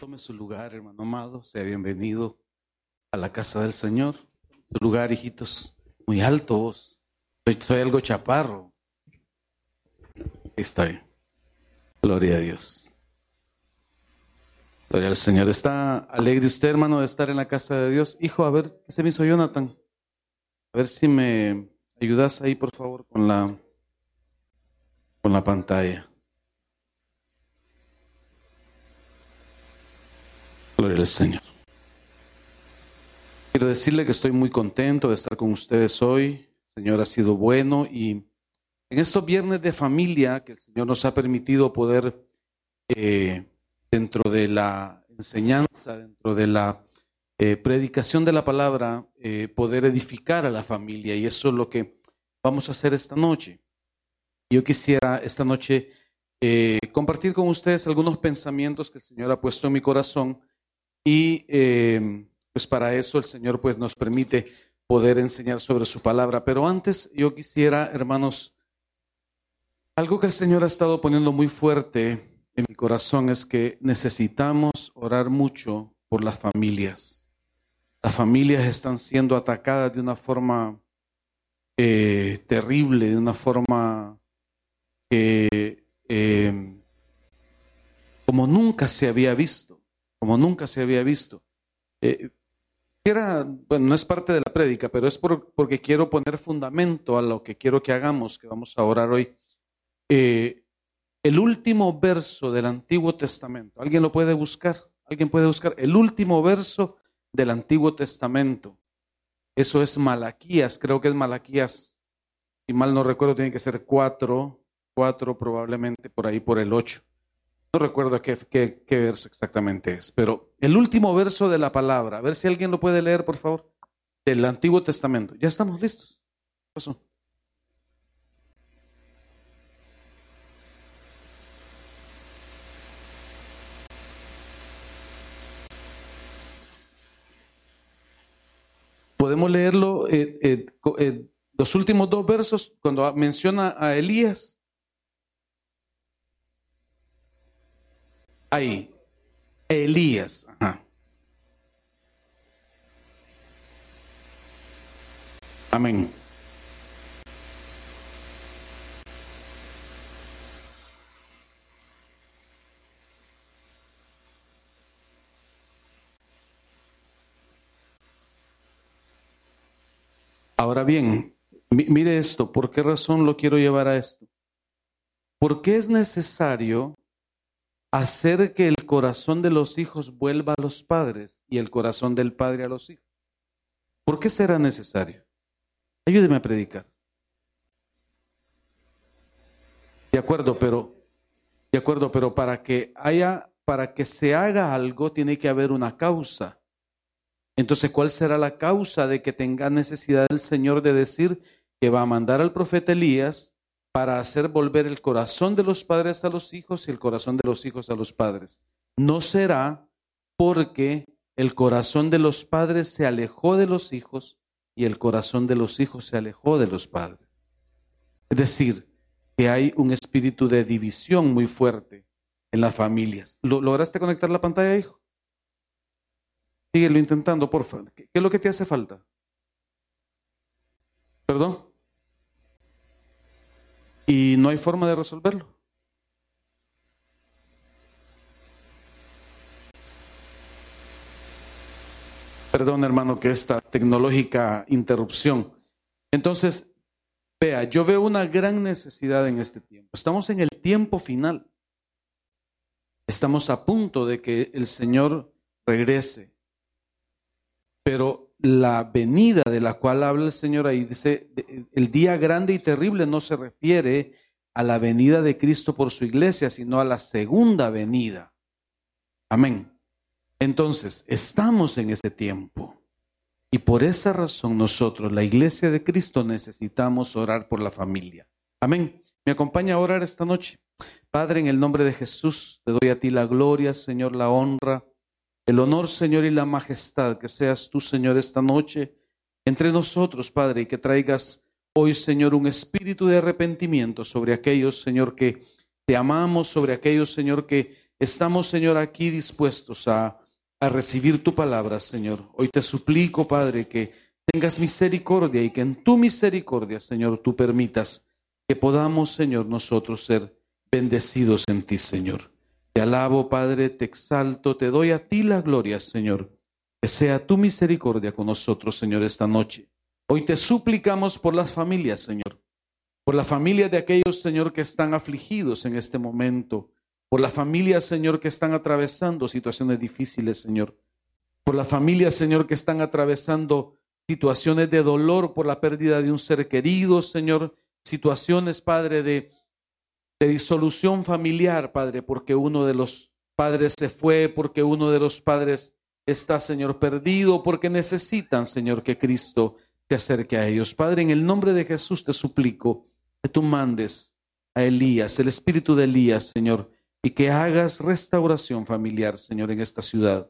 Tome su lugar, hermano amado. Sea bienvenido a la casa del Señor. Su lugar, hijitos, muy alto vos. Soy, algo chaparro. Está. Gloria a Dios. Gloria al Señor. ¿Está alegre usted, hermano, de estar en la casa de Dios? Hijo, a ver, ¿qué se me hizo Jonathan? A ver si me ayudas ahí, por favor, con la, con la pantalla. Gloria al Señor. Quiero decirle que estoy muy contento de estar con ustedes hoy. El Señor ha sido bueno y en estos viernes de familia que el Señor nos ha permitido poder, eh, dentro de la enseñanza, dentro de la eh, predicación de la palabra, eh, poder edificar a la familia. Y eso es lo que vamos a hacer esta noche. Yo quisiera esta noche compartir con ustedes algunos pensamientos que el Señor ha puesto en mi corazón y em, pues para eso el Señor pues nos permite poder enseñar sobre su palabra. Pero antes yo quisiera, hermanos, algo que el Señor ha estado poniendo muy fuerte en mi corazón es que necesitamos orar mucho por las familias. Las familias están siendo atacadas de una forma eh, terrible, de una forma que em, como nunca se había visto como nunca se había visto. Eh, bueno, no es parte de la prédica, pero es porque quiero poner fundamento a lo que quiero que hagamos, que vamos a orar hoy. Eh, el último verso del Antiguo Testamento, ¿alguien lo puede buscar? ¿Alguien puede buscar? El último verso del Antiguo Testamento. Eso es Malaquías, creo que es Malaquías, si mal no recuerdo, tiene que ser cuatro, cuatro probablemente por ahí por el ocho. No recuerdo qué, qué, verso exactamente es, pero el último verso de la palabra, a ver si alguien lo puede leer, por favor, del Antiguo Testamento. ¿Ya estamos listos? pasó? Podemos leerlo, eh, eh, eh, los últimos dos versos, cuando menciona a Elías, ahí. Elías. Amén. Ahora bien, mire esto, ¿por qué razón lo quiero llevar a esto? Porque es necesario hacer que el corazón de los hijos vuelva a los padres y el corazón del padre a los hijos. ¿Por qué será necesario? Ayúdeme a predicar. De acuerdo, pero de acuerdo, pero para que haya para que se haga algo tiene que haber una causa. Entonces, ¿cuál será la causa de que tenga necesidad el Señor de decir que va a mandar al profeta Elías para hacer volver el corazón de los padres a los hijos y el corazón de los hijos a los padres. No será porque el corazón de los padres se alejó de los hijos y el corazón de los hijos se alejó de los padres. Es decir, que hay un espíritu de división muy fuerte en las familias. ¿Lograste conectar la pantalla, hijo? Síguelo intentando, por favor. ¿Qué es lo que te hace falta? ¿Perdón? Y no hay forma de resolverlo. Perdón, hermano, que esta tecnológica interrupción. Entonces, vea, yo veo una gran necesidad en este tiempo. Estamos en el tiempo final. Estamos a punto de que el Señor regrese. Pero la venida de la cual habla el Señor ahí, dice, el día grande y terrible no se refiere a la venida de Cristo por su iglesia, sino a la segunda venida. Amén. Entonces, estamos en ese tiempo. Y por esa razón nosotros, la iglesia de Cristo, necesitamos orar por la familia. Amén. ¿Me acompaña a orar esta noche? Padre, en el nombre de Jesús, te doy a ti la gloria, Señor, la honra el honor, Señor, y la majestad, que seas tú, Señor, esta noche entre nosotros, Padre, y que traigas hoy, Señor, un espíritu de arrepentimiento sobre aquellos, Señor, que te amamos, sobre aquellos, Señor, que estamos, Señor, aquí dispuestos a, a recibir tu palabra, Señor. Hoy te suplico, Padre, que tengas misericordia y que en tu misericordia, Señor, tú permitas que podamos, Señor, nosotros ser bendecidos en ti, Señor. Alabo, Padre, te exalto, te doy a ti la gloria, Señor. Que sea tu misericordia con nosotros, Señor, esta noche. Hoy te suplicamos por las familias, Señor. Por la familia de aquellos, Señor, que están afligidos en este momento. Por la familia, Señor, que están atravesando situaciones difíciles, Señor. Por la familia, Señor, que están atravesando situaciones de dolor por la pérdida de un ser querido, Señor situaciones, Padre, de, de disolución familiar, Padre, porque uno de los padres se fue, porque uno de los padres está, Señor, perdido, porque necesitan, Señor, que Cristo te acerque a ellos. Padre, en el nombre de Jesús te suplico que tú mandes a Elías, el espíritu de Elías, Señor, y que hagas restauración familiar, Señor, en esta ciudad,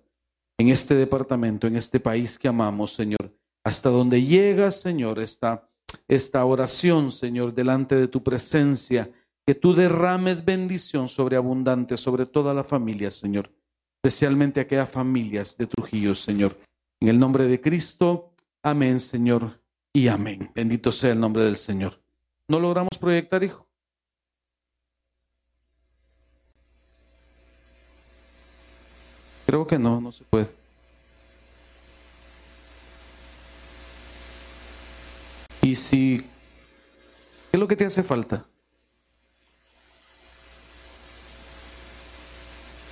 en este departamento, en este país que amamos, Señor. Hasta donde llega, Señor, esta esta oración, Señor, delante de tu presencia, que tú derrames bendición sobreabundante sobre toda la familia, Señor, especialmente aquellas familias de Trujillo, Señor. En el nombre de Cristo, amén, Señor, y amén. Bendito sea el nombre del Señor. ¿No logramos proyectar, hijo? Creo que no, no se puede. Y si, ¿qué es lo que te hace falta?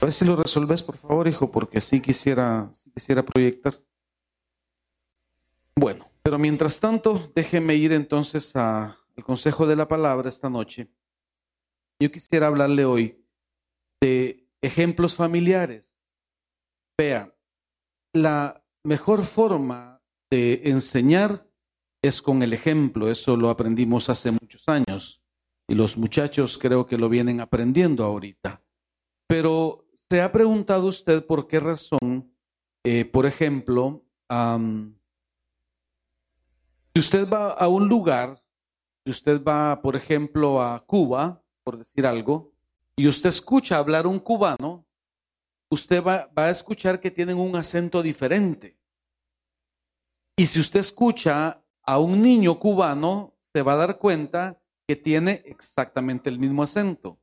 A ver si lo resolves, por favor, hijo, porque sí quisiera, quisiera proyectar. Bueno, pero mientras tanto, déjeme ir entonces al consejo de la palabra esta noche. Yo quisiera hablarle hoy de ejemplos familiares. Vea, la mejor forma de enseñar es con el ejemplo, eso lo aprendimos hace muchos años y los muchachos creo que lo vienen aprendiendo ahorita. Pero ¿se ha preguntado usted por qué razón, eh, por ejemplo, si usted va a un lugar, si usted va, por ejemplo, a Cuba, por decir algo, y usted escucha hablar un cubano, usted va, va a escuchar que tienen un acento diferente. Y si usted escucha a un niño cubano se va a dar cuenta que tiene exactamente el mismo acento.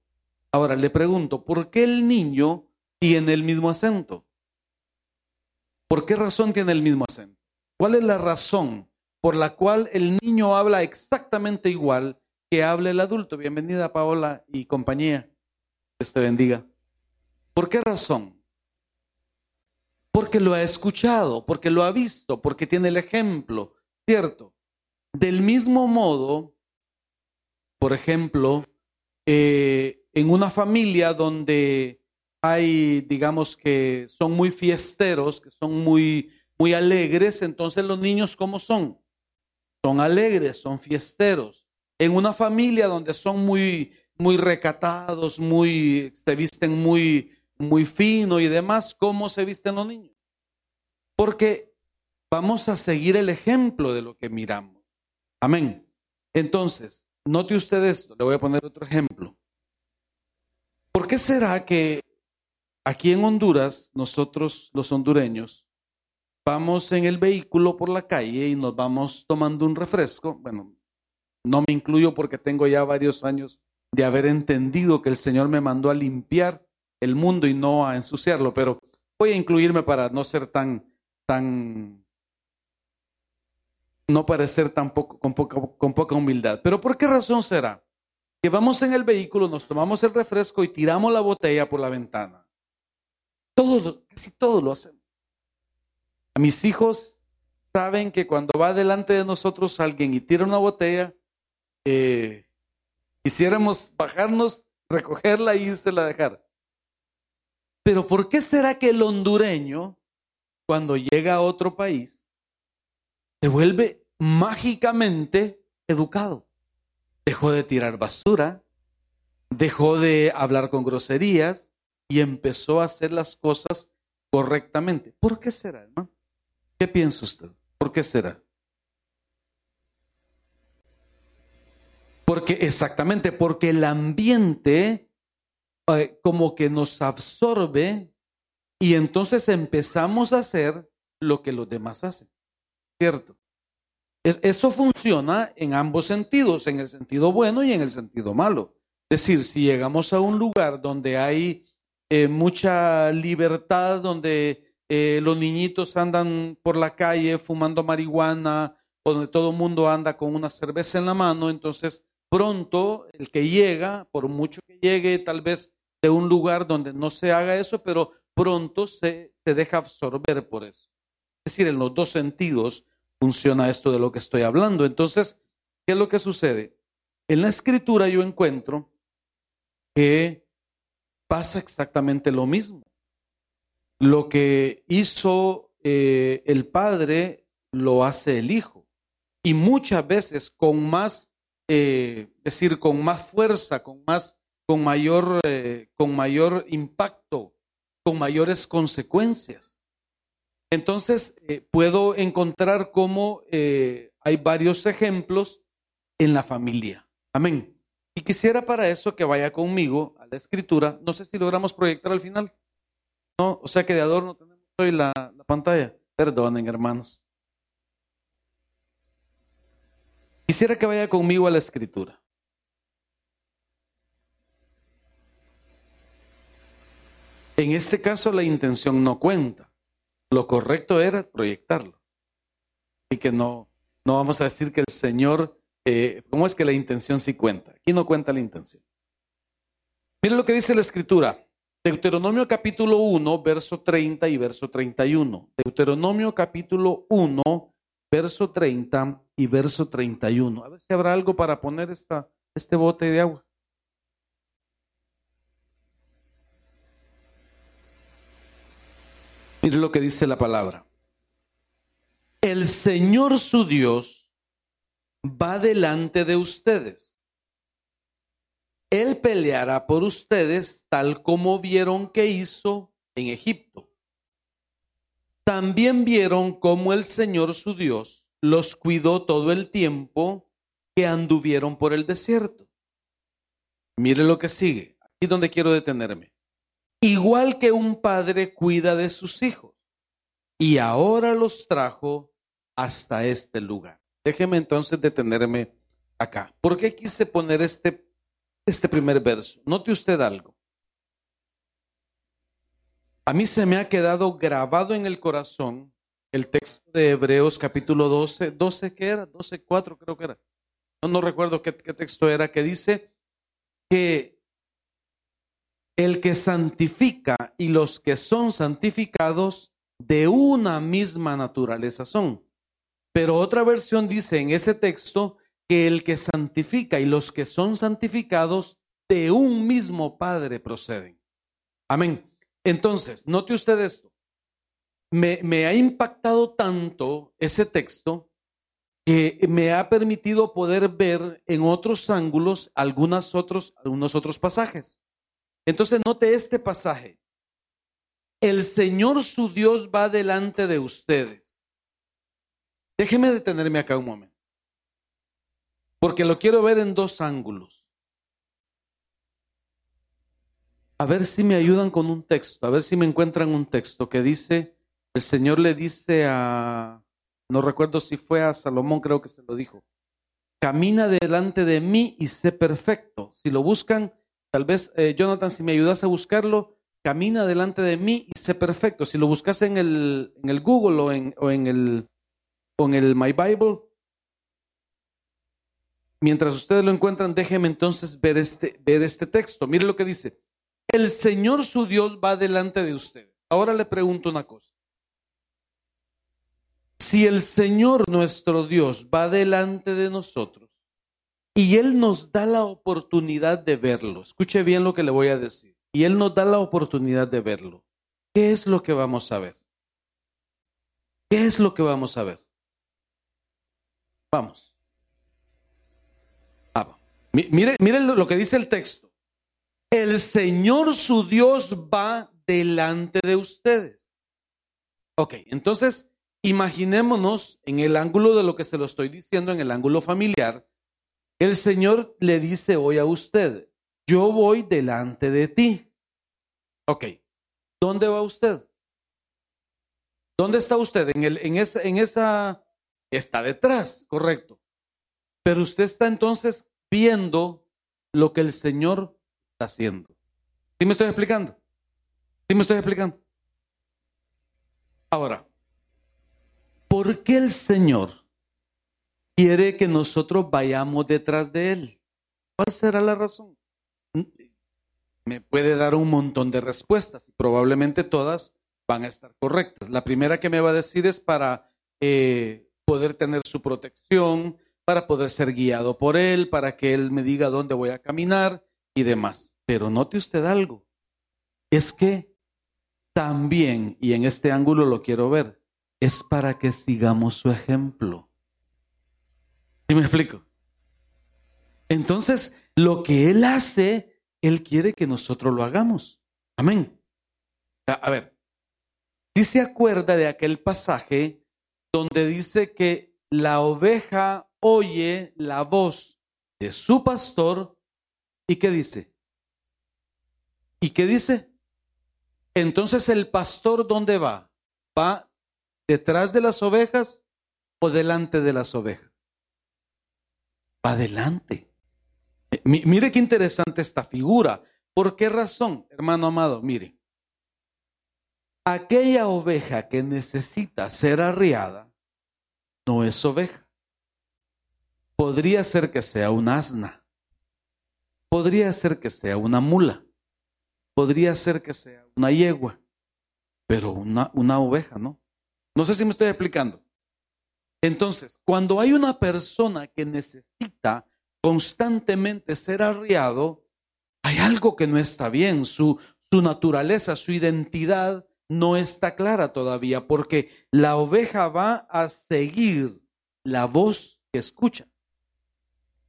Ahora le pregunto, ¿por qué el niño tiene el mismo acento? ¿Por qué razón tiene el mismo acento? ¿Cuál es la razón por la cual el niño habla exactamente igual que habla el adulto? Bienvenida Paola y compañía. Dios te bendiga. ¿Por qué razón? Porque lo ha escuchado, porque lo ha visto, porque tiene el ejemplo, ¿cierto? Del mismo modo, por ejemplo, eh, en una familia donde hay, digamos que son muy fiesteros, que son muy, muy alegres, entonces los niños, ¿cómo son? Son alegres, son fiesteros. En una familia donde son muy, muy recatados, muy, se visten muy, muy fino y demás, ¿cómo se visten los niños? Porque vamos a seguir el ejemplo de lo que miramos. Amén. Entonces, note usted esto, le voy a poner otro ejemplo. ¿Por qué será que aquí en Honduras, nosotros los hondureños, vamos en el vehículo por la calle y nos vamos tomando un refresco? Bueno, no me incluyo porque tengo ya varios años de haber entendido que el Señor me mandó a limpiar el mundo y no a ensuciarlo, pero voy a incluirme para no ser tan, tan no parecer tampoco con poca, con poca humildad. Pero ¿por qué razón será? Que vamos en el vehículo, nos tomamos el refresco y tiramos la botella por la ventana. Todos, casi todos lo hacemos. A mis hijos saben que cuando va delante de nosotros alguien y tira una botella, eh, quisiéramos bajarnos, recogerla e írsela a dejar. Pero ¿por qué será que el hondureño, cuando llega a otro país, se vuelve mágicamente educado. Dejó de tirar basura, dejó de hablar con groserías y empezó a hacer las cosas correctamente. ¿Por qué será, hermano? ¿Qué piensa usted? ¿Por qué será? Porque exactamente, porque el ambiente eh, como que nos absorbe y entonces empezamos a hacer lo que los demás hacen. ¿Cierto? eso funciona en ambos sentidos, en el sentido bueno y en el sentido malo. Es decir, si llegamos a un lugar donde hay eh, mucha libertad, donde eh, los niñitos andan por la calle fumando marihuana, donde todo el mundo anda con una cerveza en la mano, entonces pronto el que llega, por mucho que llegue tal vez de un lugar donde no se haga eso, pero pronto se, se deja absorber por eso. Es decir, en los dos sentidos funciona esto de lo que estoy hablando. Entonces, ¿qué es lo que sucede? En la escritura yo encuentro que pasa exactamente lo mismo. Lo que hizo eh, el padre lo hace el hijo. Y muchas veces con más, eh, es decir, con más fuerza, con más, con mayor, eh, con mayor impacto, con mayores consecuencias. Entonces, puedo encontrar cómo hay varios ejemplos en la familia. Amén. Y quisiera para eso que vaya conmigo a la escritura. No sé si logramos proyectar al final. No, o sea que de adorno tenemos hoy la, la pantalla. Perdonen, hermanos. Quisiera que vaya conmigo a la escritura. En este caso la intención no cuenta. Lo correcto era proyectarlo. Y que no, no vamos a decir que el Señor, eh, ¿cómo es que la intención sí cuenta? Aquí no cuenta la intención. Miren lo que dice la escritura. Deuteronomio capítulo 1, verso 30 y verso 31. Deuteronomio capítulo 1, verso 30 y verso 31. A ver si habrá algo para poner esta, este bote de agua. Mire lo que dice la palabra. El Señor su Dios va delante de ustedes él peleará por ustedes tal como vieron que hizo en Egipto. También vieron cómo el Señor su Dios los cuidó todo el tiempo que anduvieron por el desierto. Mire lo que sigue, aquí donde quiero detenerme. Igual que un padre cuida de sus hijos, y ahora los trajo hasta este lugar. Déjeme entonces detenerme acá. ¿Por qué quise poner este este primer verso. Note usted algo. A mí se me ha quedado grabado en el corazón el texto de Hebreos capítulo 12, 12 ¿qué era? 12, 4 creo que era. No, no recuerdo qué, qué texto era, que dice que el que santifica y los que son santificados de una misma naturaleza son. Pero otra versión dice en ese texto que el que santifica y los que son santificados de un mismo Padre proceden. Amén. Entonces, note usted esto. Me, ha impactado tanto ese texto que me ha permitido poder ver en otros ángulos algunos otros, algunos otros pasajes. Entonces, note este pasaje. El Señor su Dios va delante de ustedes. Déjeme detenerme acá un momento porque lo quiero ver en dos ángulos. A ver si me ayudan con un texto, a ver si me encuentran un texto que dice, el Señor le dice a, no recuerdo si fue a Salomón, creo que se lo dijo, camina delante de mí y sé perfecto. Si lo buscan, tal vez, eh, Jonathan, si me ayudas a buscarlo, camina delante de mí y sé perfecto. Si lo buscas en el, Google o en, el, en el My Bible, Mientras ustedes lo encuentran, déjenme entonces ver este, ver este texto. Mire lo que dice. El Señor su Dios va delante de ustedes. Ahora le pregunto una cosa. Si el Señor nuestro Dios va delante de nosotros y Él nos da la oportunidad de verlo, escuche bien lo que le voy a decir, y Él nos da la oportunidad de verlo, ¿qué es lo que vamos a ver? ¿Qué es lo que vamos a ver? Vamos. Mire, mire lo que dice el texto. El Señor su Dios va delante de ustedes. Ok, entonces imaginémonos en el ángulo de lo que se lo estoy diciendo, en el ángulo familiar. El Señor le dice hoy a usted, yo voy delante de ti. Ok, ¿dónde va usted? ¿Dónde está usted? En, el, en, esa, en esa, está detrás, correcto. Pero usted está entonces viendo lo que el Señor está haciendo. ¿Sí me estoy explicando? ¿Sí me estoy explicando? Ahora, ¿por qué el Señor quiere que nosotros vayamos detrás de Él? ¿Cuál será la razón? Me puede dar un montón de respuestas y probablemente todas van a estar correctas. La primera que me va a decir es para eh, poder tener su protección, para poder ser guiado por Él, para que Él me diga dónde voy a caminar y demás. Pero note usted algo, es que también, y en este ángulo lo quiero ver, es para que sigamos su ejemplo. ¿Sí me explico? Entonces, lo que Él hace, Él quiere que nosotros lo hagamos. Amén. A ver, si se acuerda de aquel pasaje donde dice que la oveja oye la voz de su pastor y qué dice? ¿Y qué dice? Entonces el pastor, ¿dónde va? ¿Va detrás de las ovejas o delante de las ovejas? Va adelante. Mire qué interesante esta figura. ¿Por qué razón, hermano amado? Mire, aquella oveja que necesita ser arriada no es oveja. Podría ser que sea un asna. Podría ser que sea una mula. Podría ser que sea una yegua. Pero una, una oveja, ¿no? No sé si me estoy explicando. Entonces, cuando hay una persona que necesita constantemente ser arriado, hay algo que no está bien. Su, su naturaleza, su identidad no está clara todavía, porque la oveja va a seguir la voz que escucha.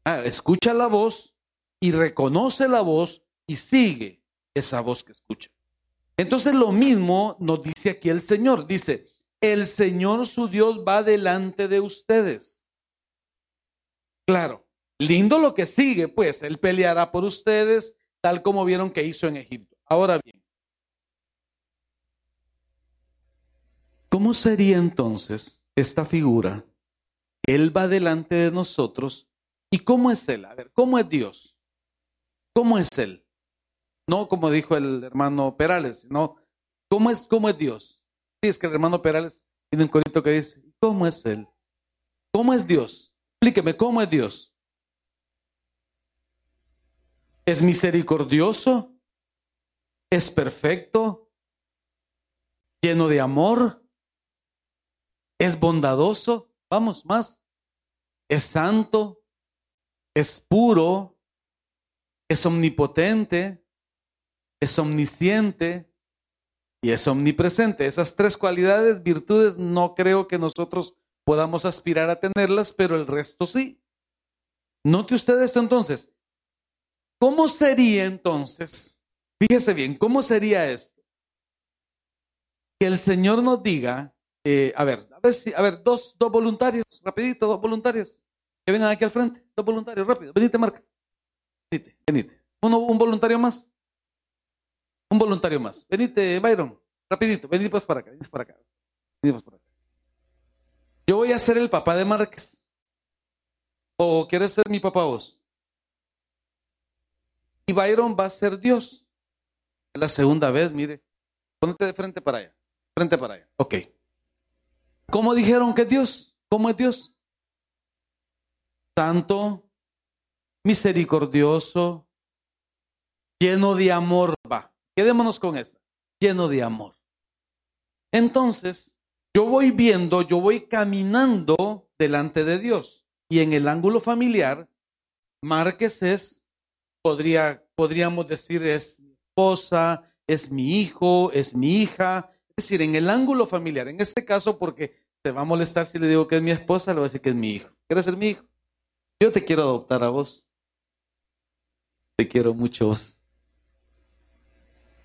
Ah, escucha la voz y reconoce la voz y sigue esa voz que escucha. Entonces lo mismo nos dice aquí el Señor. Dice, el Señor su Dios va delante de ustedes. Claro, lindo lo que sigue, pues Él peleará por ustedes, tal como vieron que hizo en Egipto. Ahora bien, ¿cómo sería entonces esta figura? Él va delante de nosotros. ¿Y cómo es Él? A ver, ¿cómo es Dios? ¿Cómo es Él? No como dijo el hermano Perales, sino ¿cómo es, cómo es Dios? Sí, es que el hermano Perales tiene un corito que dice, ¿cómo es Él? ¿Cómo es Dios? Explíqueme, ¿cómo es Dios? ¿Es misericordioso? ¿Es perfecto? ¿Lleno de amor? ¿Es bondadoso? Vamos, más. ¿Es santo? ¿Es puro? ¿Es omnipotente? es omnisciente y es omnipresente. Esas tres cualidades, virtudes, no creo que nosotros podamos aspirar a tenerlas, pero el resto sí. Note usted esto entonces. ¿Cómo sería entonces? Fíjese bien, ¿cómo sería esto? Que el Señor nos diga, eh, a ver, a ver dos, dos voluntarios, rapidito, dos voluntarios, que vengan aquí al frente, dos voluntarios, rápido, venite Marcas, venite, venite. Uno, un voluntario más. Un voluntario más. Venite, Byron. Rapidito. Venite pues para acá. Venite para acá. Venite para acá. Yo voy a ser el papá de Márquez. ¿O quieres ser mi papá vos? Y Byron va a ser Dios. Es la segunda vez, mire. Ponete de frente para allá. Frente para allá. Ok. ¿Cómo dijeron que Dios? ¿Cómo es Dios? Santo, misericordioso, lleno de amor va. Quedémonos con eso, lleno de amor. Entonces, yo voy viendo, yo voy caminando delante de Dios. Y en el ángulo familiar, Márquez es, podría, podríamos decir, es mi esposa, es mi hijo, es mi hija. Decir, en el ángulo familiar, en este caso, porque te va a molestar si le digo que es mi esposa, le voy a decir que es mi hijo. ¿Quieres ser mi hijo? Yo te quiero adoptar a vos. Te quiero mucho vos.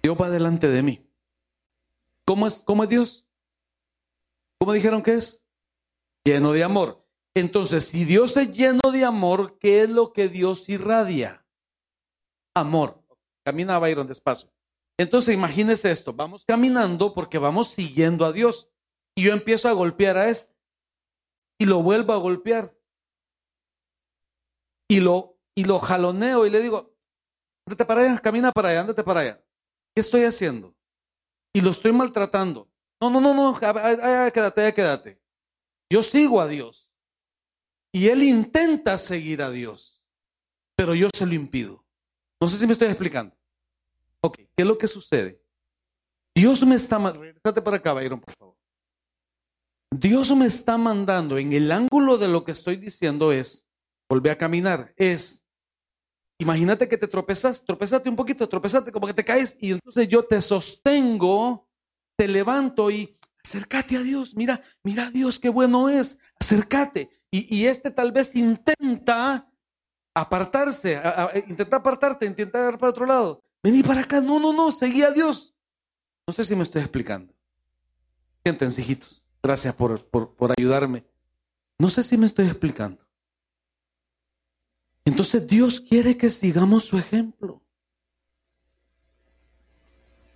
Dios va delante de mí. ¿Cómo es, cómo es Dios? ¿Cómo dijeron que es? Lleno de amor. Entonces, si Dios es lleno de amor, ¿qué es lo que Dios irradia? amor. Camina Byron despacio. Entonces imagínese esto, vamos caminando porque vamos siguiendo a Dios. Y yo empiezo a golpear a este. Y lo vuelvo a golpear. Y lo, y lo jaloneo y le digo, ándate para allá, camina para allá, ándate para allá. ¿Qué estoy haciendo? Y lo estoy maltratando. No, no, no, no, quédate, quédate. Yo sigo a Dios. Y él intenta seguir a Dios. Pero yo se lo impido. No sé si me estoy explicando. ¿Qué es lo que sucede? Dios me está... Regresate para acá, Byron, por favor. Dios me está mandando en el ángulo de lo que estoy diciendo es, volver a caminar, es, imagínate que te tropezas, tropezate un poquito, tropezate como que te caes y entonces yo te sostengo, te levanto y acércate a Dios, mira, mira a Dios, qué bueno es, acércate. Y, y este tal vez intenta apartarse, intenta apartarte, intenta ir para otro lado. Vení para acá, no, no, no, seguí a Dios. No sé si me estoy explicando. Siéntense, hijitos. Gracias por, por, ayudarme. No sé si me estoy explicando. Entonces Dios quiere que sigamos su ejemplo.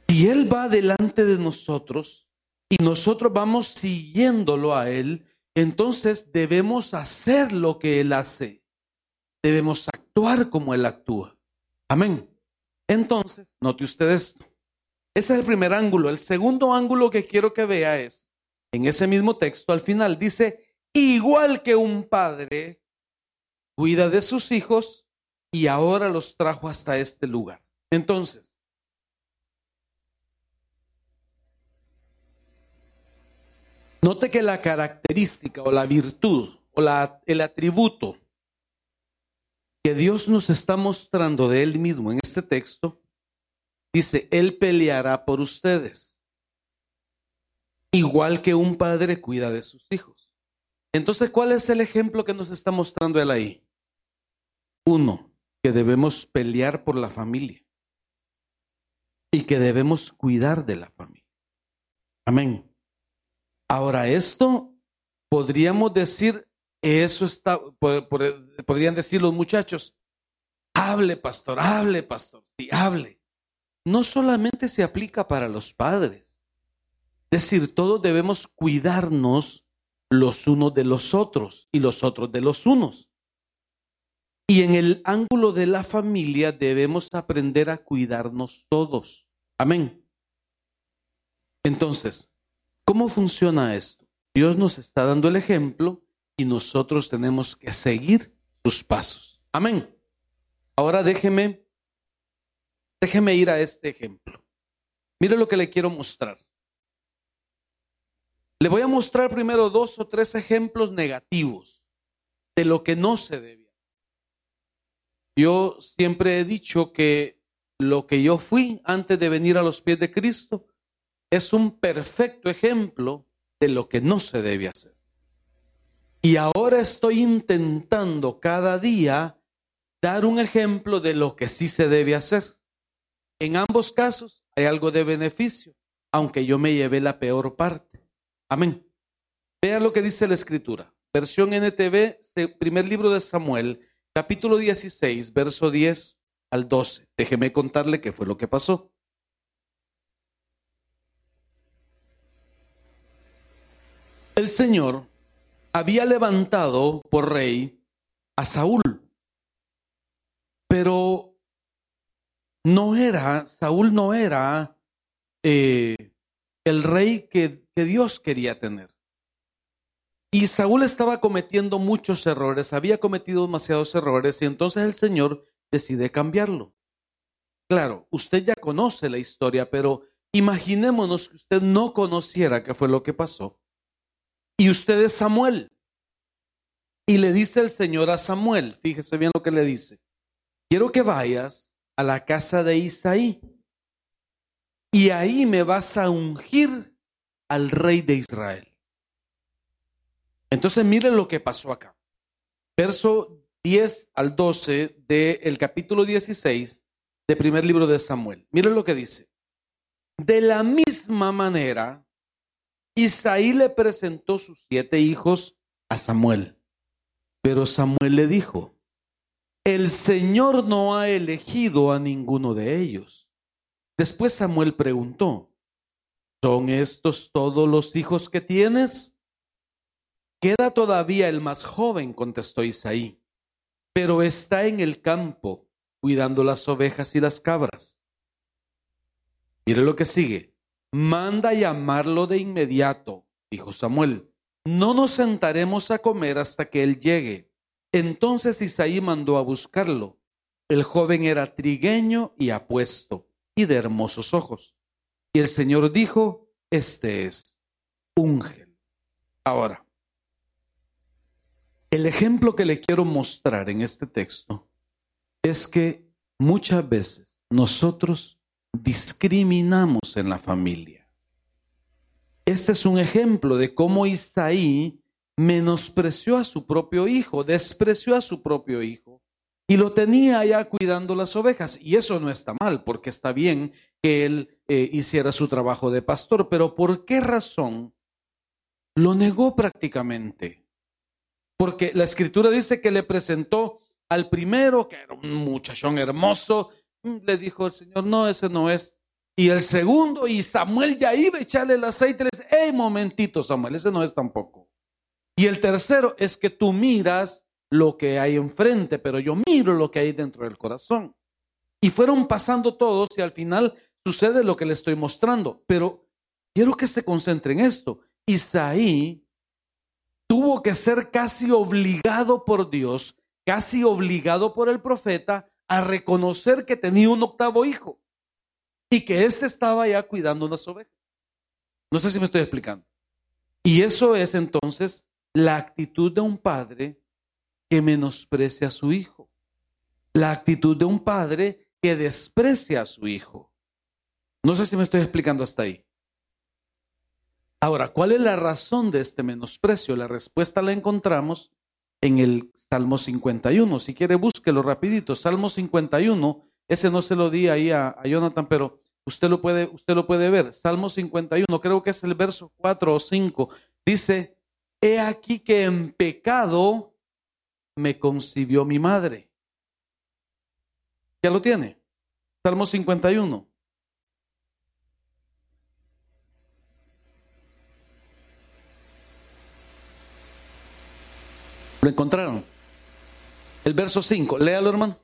Si Él va delante de nosotros y nosotros vamos siguiéndolo a Él, entonces debemos hacer lo que Él hace. Debemos actuar como Él actúa. Amén. Entonces, note usted esto. Ese es el primer ángulo. El segundo ángulo que quiero que vea es, en ese mismo texto, al final dice, igual que un padre cuida de sus hijos y ahora los trajo hasta este lugar. Entonces, note que la característica o la virtud o la, el atributo que Dios nos está mostrando de Él mismo en este texto, dice, Él peleará por ustedes, igual que un padre cuida de sus hijos. Entonces, ¿cuál es el ejemplo que nos está mostrando Él ahí? Uno, que debemos pelear por la familia y que debemos cuidar de la familia. Amén. Ahora, esto podríamos decir eso está, podrían decir los muchachos, hable pastor, hable pastor, sí, hable. No solamente se aplica para los padres. Es decir, todos debemos cuidarnos los unos de los otros y los otros de los unos. Y en el ángulo de la familia debemos aprender a cuidarnos todos. Amén. Entonces, ¿cómo funciona esto? Dios nos está dando el ejemplo y nosotros tenemos que seguir sus pasos. Amén. Ahora déjeme, déjeme ir a este ejemplo. Mire lo que le quiero mostrar. Le voy a mostrar primero dos o tres ejemplos negativos de lo que no se debe. Yo siempre he dicho que lo que yo fui antes de venir a los pies de Cristo es un perfecto ejemplo de lo que no se debe hacer. Y ahora estoy intentando cada día dar un ejemplo de lo que sí se debe hacer. En ambos casos hay algo de beneficio, aunque yo me llevé la peor parte. Amén. Vea lo que dice la escritura. Versión NTV, primer libro de Samuel, capítulo 16, verso 10 al 12. Déjeme contarle qué fue lo que pasó. El Señor había levantado por rey a Saúl, pero no era, Saúl no era eh, el rey que, que Dios quería tener. Y Saúl estaba cometiendo muchos errores, había cometido demasiados errores y entonces el Señor decide cambiarlo. Claro, usted ya conoce la historia, pero imaginémonos que usted no conociera qué fue lo que pasó. Y usted es Samuel. Y le dice el Señor a Samuel, fíjese bien lo que le dice, quiero que vayas a la casa de Isaí y ahí me vas a ungir al rey de Israel. Entonces mire lo que pasó acá. Verso 10 al 12 del capítulo 16 del primer libro de Samuel. Mire lo que dice. De la misma manera, Isaí le presentó sus siete hijos a Samuel. Pero Samuel le dijo, el Señor no ha elegido a ninguno de ellos. Después Samuel preguntó, ¿son estos todos los hijos que tienes? Queda todavía el más joven, contestó Isaí, pero está en el campo cuidando las ovejas y las cabras. Mire lo que sigue. Manda llamarlo de inmediato, dijo Samuel. No nos sentaremos a comer hasta que él llegue. Entonces Isaí mandó a buscarlo. El joven era trigueño y apuesto, y de hermosos ojos. Y el Señor dijo, este es, úngel. Ahora, el ejemplo que le quiero mostrar en este texto es que muchas veces nosotros discriminamos en la familia. Este es un ejemplo de cómo Isaí menospreció a su propio hijo, despreció a su propio hijo y lo tenía allá cuidando las ovejas. Y eso no está mal, porque está bien que él eh, hiciera su trabajo de pastor, pero ¿por qué razón lo negó prácticamente? Porque la escritura dice que le presentó al primero, que era un muchachón hermoso, le dijo el Señor, no, ese no es. Y el segundo, y Samuel ya iba a echarle el aceite, le dice, hey, momentito, Samuel, ese no es tampoco. Y el tercero es que tú miras lo que hay enfrente, pero yo miro lo que hay dentro del corazón. Y fueron pasando todos y al final sucede lo que le estoy mostrando. Pero quiero que se concentre en esto. Isaí tuvo que ser casi obligado por Dios, casi obligado por el profeta a reconocer que tenía un octavo hijo y que éste estaba ya cuidando unas ovejas. No sé si me estoy explicando. Y eso es entonces la actitud de un padre que menosprecia a su hijo. La actitud de un padre que desprecia a su hijo. No sé si me estoy explicando hasta ahí. Ahora, ¿cuál es la razón de este menosprecio? La respuesta la encontramos en el Salmo 51. Si quiere, búsquelo rapidito. Salmo 51, ese no se lo di ahí a, Jonathan, pero usted lo, puede, usted lo puede ver. Salmo 51, creo que es el verso 4 o 5. Dice, He aquí que en pecado me concibió mi madre. ¿Ya lo tiene? Salmo 51. ¿Lo encontraron? El verso 5, léalo hermano.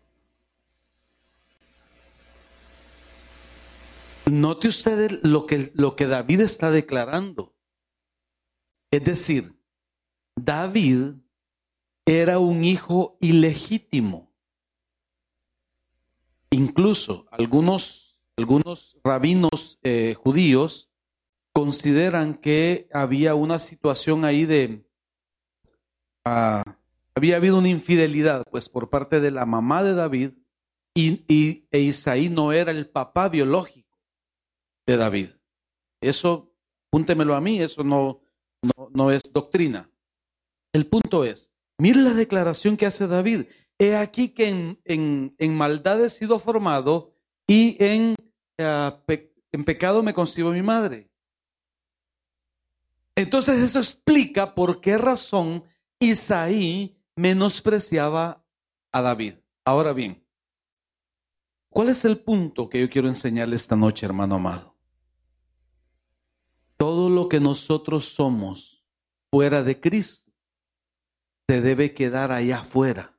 Note usted lo que, lo que David está declarando. Es decir, David era un hijo ilegítimo. Incluso algunos, algunos rabinos eh, judíos consideran que había una situación ahí de... Ah, había habido una infidelidad, pues por parte de la mamá de David, y, e Isaí no era el papá biológico de David. Eso, púntemelo a mí, eso no, no, no es doctrina. El punto es, mire la declaración que hace David. He aquí que en, en, maldad he sido formado y en, eh, en pecado me concibo mi madre. Entonces eso explica por qué razón Isaí menospreciaba a David. Ahora bien, ¿cuál es el punto que yo quiero enseñarle esta noche, hermano amado? Todo lo que nosotros somos fuera de Cristo se debe quedar allá afuera.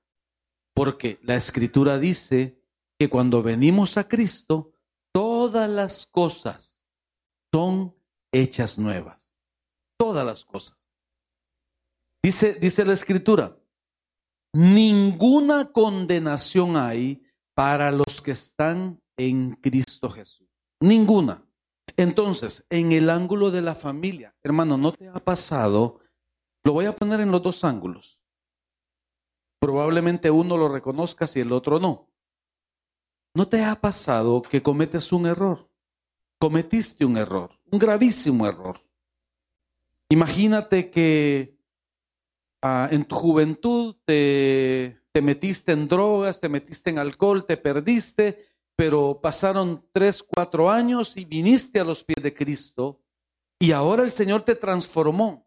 Porque la escritura dice que cuando venimos a Cristo, todas las cosas son hechas nuevas. Todas las cosas. Dice, dice la escritura, ninguna condenación hay para los que están en Cristo Jesús. Ninguna. Entonces, en el ángulo de la familia, hermano, ¿no te ha pasado lo voy a poner en los dos ángulos. Probablemente uno lo reconozcas y el otro no. ¿No te ha pasado que cometes un error? Cometiste un error, un gravísimo error. Imagínate que ah, en tu juventud te, te metiste en drogas, te metiste en alcohol, te perdiste, pero pasaron tres, cuatro años y viniste a los pies de Cristo y ahora el Señor te transformó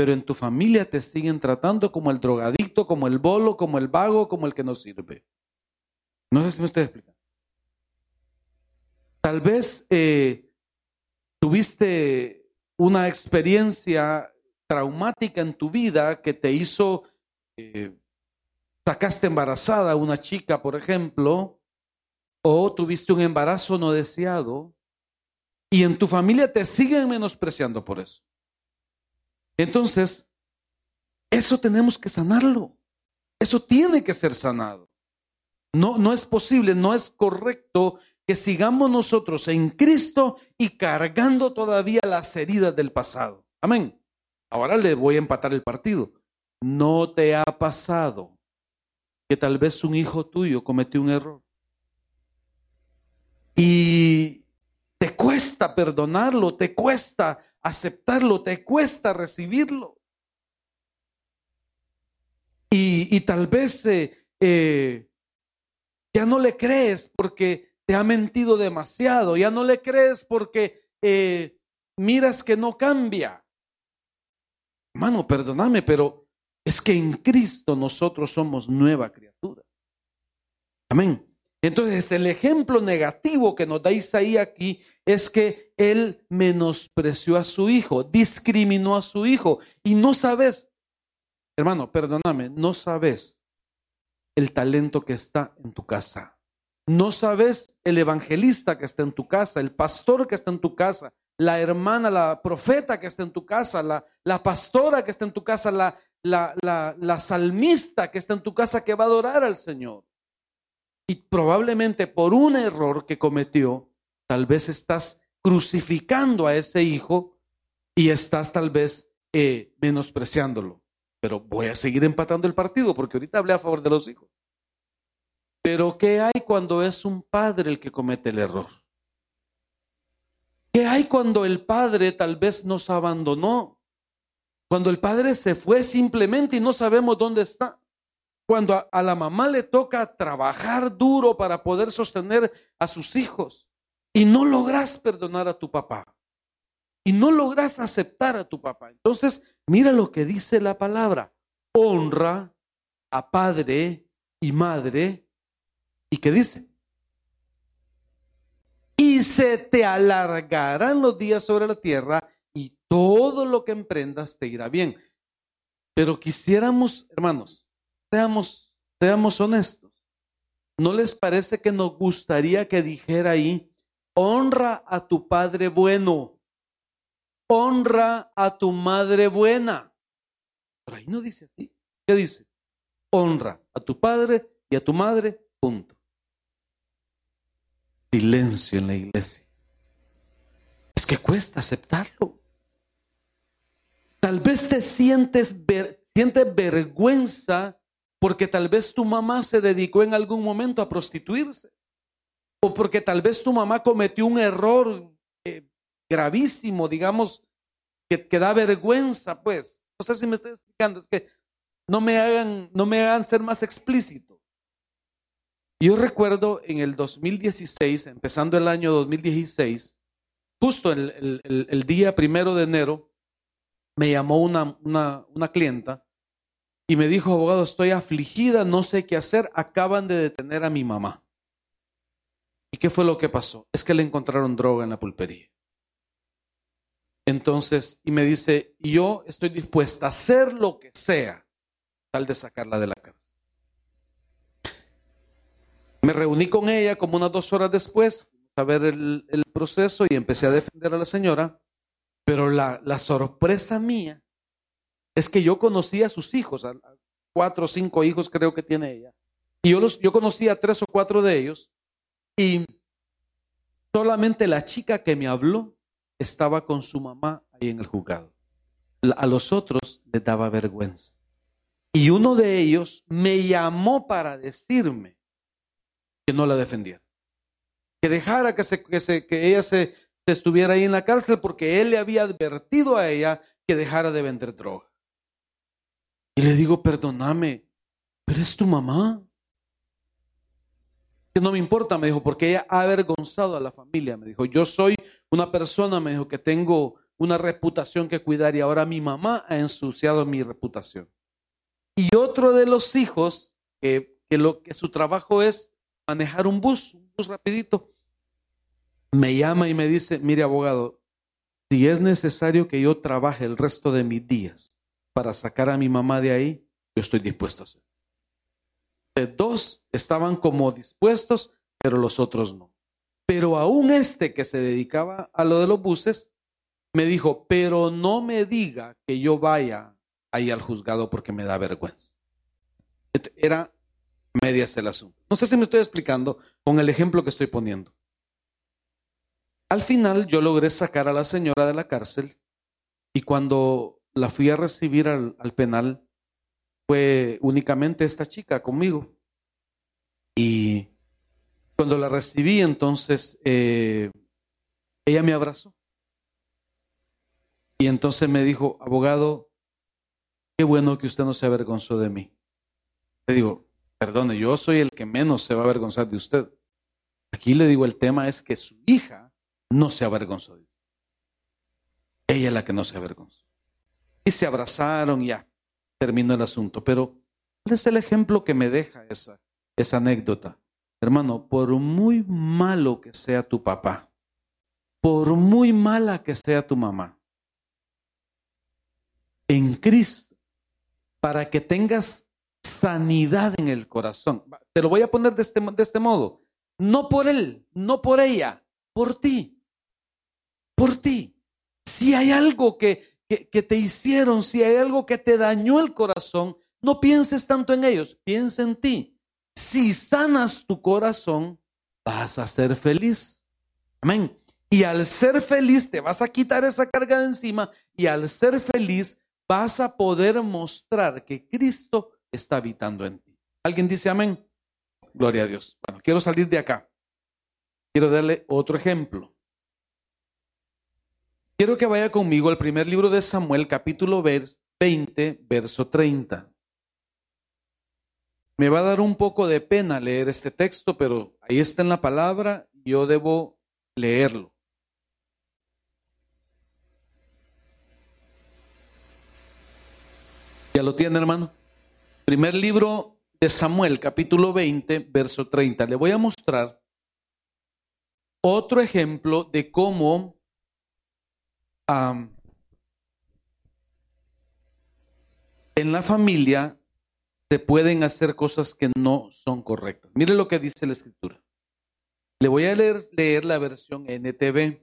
pero en tu familia te siguen tratando como el drogadicto, como el bolo, como el vago, como el que no sirve. No sé si me estoy explicando. Tal vez eh, tuviste una experiencia traumática en tu vida que te hizo, eh, sacaste embarazada a una chica, por ejemplo, o tuviste un embarazo no deseado, y en tu familia te siguen menospreciando por eso. Entonces, eso tenemos que sanarlo. Eso tiene que ser sanado. No, no es posible, no es correcto que sigamos nosotros en Cristo y cargando todavía las heridas del pasado. Amén. Ahora le voy a empatar el partido. ¿No te ha pasado que tal vez un hijo tuyo cometió un error? Y te cuesta perdonarlo, te cuesta aceptarlo, te cuesta recibirlo. Y, tal vez eh, eh, ya no le crees porque te ha mentido demasiado, ya no le crees porque eh, miras que no cambia. Hermano, perdóname, pero es que en Cristo nosotros somos nueva criatura. Amén. Entonces, el ejemplo negativo que nos da Isaí aquí es que él menospreció a su hijo, discriminó a su hijo. Y no sabes, hermano, perdóname, no sabes el talento que está en tu casa. No sabes el evangelista que está en tu casa, el pastor que está en tu casa, la hermana, la profeta que está en tu casa, la, la pastora que está en tu casa, la, la, la, salmista que está en tu casa que va a adorar al Señor. Y probablemente por un error que cometió, tal vez estás crucificando a ese hijo y estás tal vez eh, menospreciándolo. Pero voy a seguir empatando el partido porque ahorita hablé a favor de los hijos. Pero ¿qué hay cuando es un padre el que comete el error? ¿Qué hay cuando el padre tal vez nos abandonó? Cuando el padre se fue simplemente y no sabemos dónde está cuando a, la mamá le toca trabajar duro para poder sostener a sus hijos y no logras perdonar a tu papá y no logras aceptar a tu papá. Entonces, mira lo que dice la palabra. Honra a padre y madre. ¿Y qué dice? Se te alargarán los días sobre la tierra y todo lo que emprendas te irá bien. Pero quisiéramos, hermanos, Seamos, seamos honestos. ¿No les parece que nos gustaría que dijera ahí, honra a tu padre bueno, honra a tu madre buena? Pero ahí no dice así. ¿Qué dice? Honra a tu padre y a tu madre, punto. Silencio en la iglesia. Es que cuesta aceptarlo. Tal vez te sientes, sientes vergüenza porque tal vez tu mamá se dedicó en algún momento a prostituirse. O porque tal vez tu mamá cometió un error eh, gravísimo, digamos, que, que, da vergüenza, pues. No sé si me estoy explicando, es que no me hagan, no me hagan ser más explícito. Yo recuerdo en el 2016, empezando el año 2016, justo el, el, día primero de enero, me llamó una, una, una clienta y me dijo, abogado, estoy afligida, no sé qué hacer, acaban de detener a mi mamá. ¿Y qué fue lo que pasó? Es que le encontraron droga en la pulpería. Entonces, y me dice, yo estoy dispuesta a hacer lo que sea, tal de sacarla de la cárcel. Me reuní con ella como unas dos horas después a ver el, proceso y empecé a defender a la señora, pero la, la sorpresa mía es que yo conocía a sus hijos, a cuatro o cinco hijos creo que tiene ella. Y yo, los, yo conocía a tres o cuatro de ellos y solamente la chica que me habló estaba con su mamá ahí en el juzgado. A los otros les daba vergüenza. Y uno de ellos me llamó para decirme que no la defendiera. Que dejara que, se, que, que ella se, se estuviera ahí en la cárcel porque él le había advertido a ella que dejara de vender droga. Y le digo, perdóname, pero es tu mamá. Que no me importa, me dijo, porque ella ha avergonzado a la familia. Me dijo, yo soy una persona, me dijo, que tengo una reputación que cuidar y ahora mi mamá ha ensuciado mi reputación. Y otro de los hijos, que, lo, que su trabajo es manejar un bus, un bus rapidito, me llama y me dice, mire abogado, si es necesario que yo trabaje el resto de mis días para sacar a mi mamá de ahí, yo estoy dispuesto a hacerlo. De dos estaban como dispuestos, pero los otros no. Pero aún este que se dedicaba a lo de los buses, me dijo, pero no me diga que yo vaya ahí al juzgado porque me da vergüenza. Era medias el asunto. No sé si me estoy explicando con el ejemplo que estoy poniendo. Al final yo logré sacar a la señora de la cárcel y cuando la fui a recibir al, penal fue únicamente esta chica conmigo. Y cuando la recibí entonces eh, ella me abrazó. Y entonces me dijo, abogado, qué bueno que usted no se avergonzó de mí. Le digo, perdone, yo soy el que menos se va a avergonzar de usted. Aquí le digo, el tema es que su hija no se avergonzó de Ella es la que no se avergonzó. Y se abrazaron ya, terminó el asunto. Pero, ¿cuál es el ejemplo que me deja esa, esa anécdota? Hermano, por muy malo que sea tu papá, por muy mala que sea tu mamá, en Cristo, para que tengas sanidad en el corazón, te lo voy a poner de este, de este modo, no por él, no por ella, por ti por ti. Si hay algo que, que, te hicieron, si hay algo que te dañó el corazón, no pienses tanto en ellos, piensa en ti. Si sanas tu corazón, vas a ser feliz. Amén. Y al ser feliz te vas a quitar esa carga de encima y al ser feliz vas a poder mostrar que Cristo está habitando en ti. ¿Alguien dice amén? Gloria a Dios. Bueno, quiero salir de acá. Quiero darle otro ejemplo. Quiero que vaya conmigo al primer libro de Samuel, capítulo 20, verso 30. Me va a dar un poco de pena leer este texto, pero ahí está en la palabra, yo debo leerlo. ¿Ya lo tiene, hermano? Primer libro de Samuel, capítulo 20, verso 30. Le voy a mostrar otro ejemplo de cómo en la familia se pueden hacer cosas que no son correctas. Mire lo que dice la escritura. Le voy a leer, leer la versión NTV.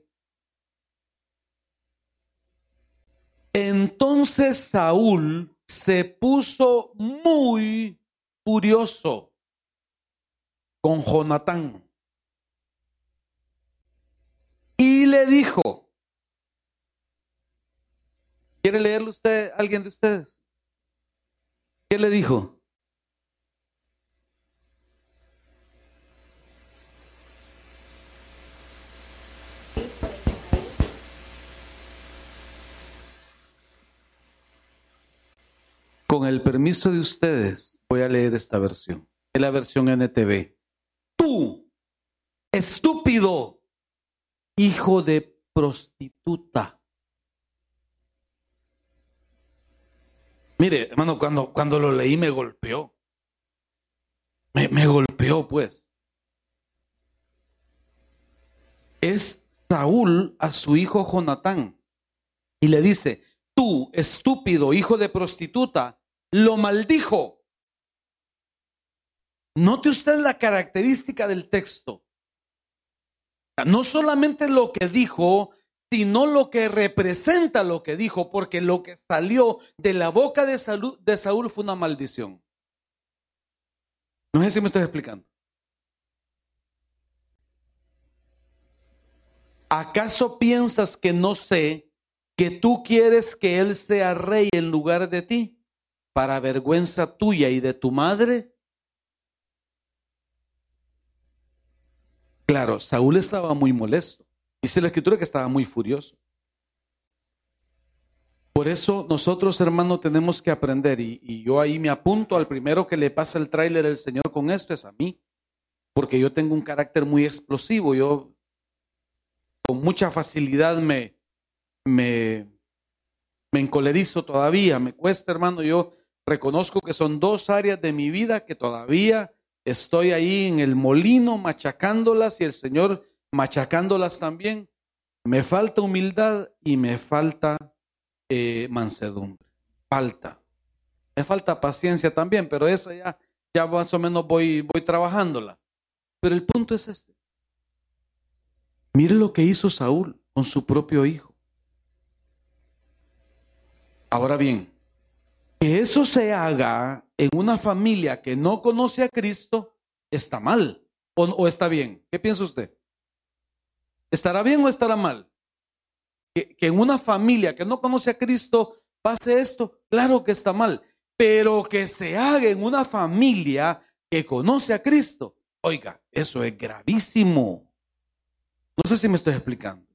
Entonces Saúl se puso muy furioso con Jonatán y le dijo, ¿Quiere leerlo usted, alguien de ustedes? ¿Qué le dijo? Con el permiso de ustedes, voy a leer esta versión. Es la versión NTV. Tú, estúpido, hijo de prostituta. Mire, hermano, cuando, cuando lo leí me golpeó. Me, me golpeó, pues. Es Saúl a su hijo Jonatán y le dice, tú, estúpido hijo de prostituta, lo maldijo. Note usted la característica del texto. No solamente lo que dijo, sino lo que representa lo que dijo, porque lo que salió de la boca de, de Saúl fue una maldición. No sé si me estoy explicando. ¿Acaso piensas que no sé que tú quieres que él sea rey en lugar de ti, para vergüenza tuya y de tu madre? Claro, Saúl estaba muy molesto. Dice la escritura que estaba muy furioso. Por eso nosotros, hermano, tenemos que aprender, y, yo ahí me apunto al primero que le pasa el tráiler el Señor con esto, es a mí, porque yo tengo un carácter muy explosivo, yo con mucha facilidad me, me, me encolerizo todavía, me cuesta, hermano. Yo reconozco que son dos áreas de mi vida que todavía estoy ahí en el molino machacándolas y el Señor machacándolas también. Me falta humildad y me falta eh, mansedumbre. Falta. Me falta paciencia también, pero esa ya, ya más o menos voy, voy trabajándola. Pero el punto es este. Mire lo que hizo Saúl con su propio hijo. Ahora bien, que eso se haga en una familia que no conoce a Cristo está mal o, está bien. ¿Qué piensa usted? ¿Estará bien o estará mal? Que, que en una familia que no conoce a Cristo pase esto, claro que está mal, pero que se haga en una familia que conoce a Cristo, oiga, eso es gravísimo. No sé si me estoy explicando.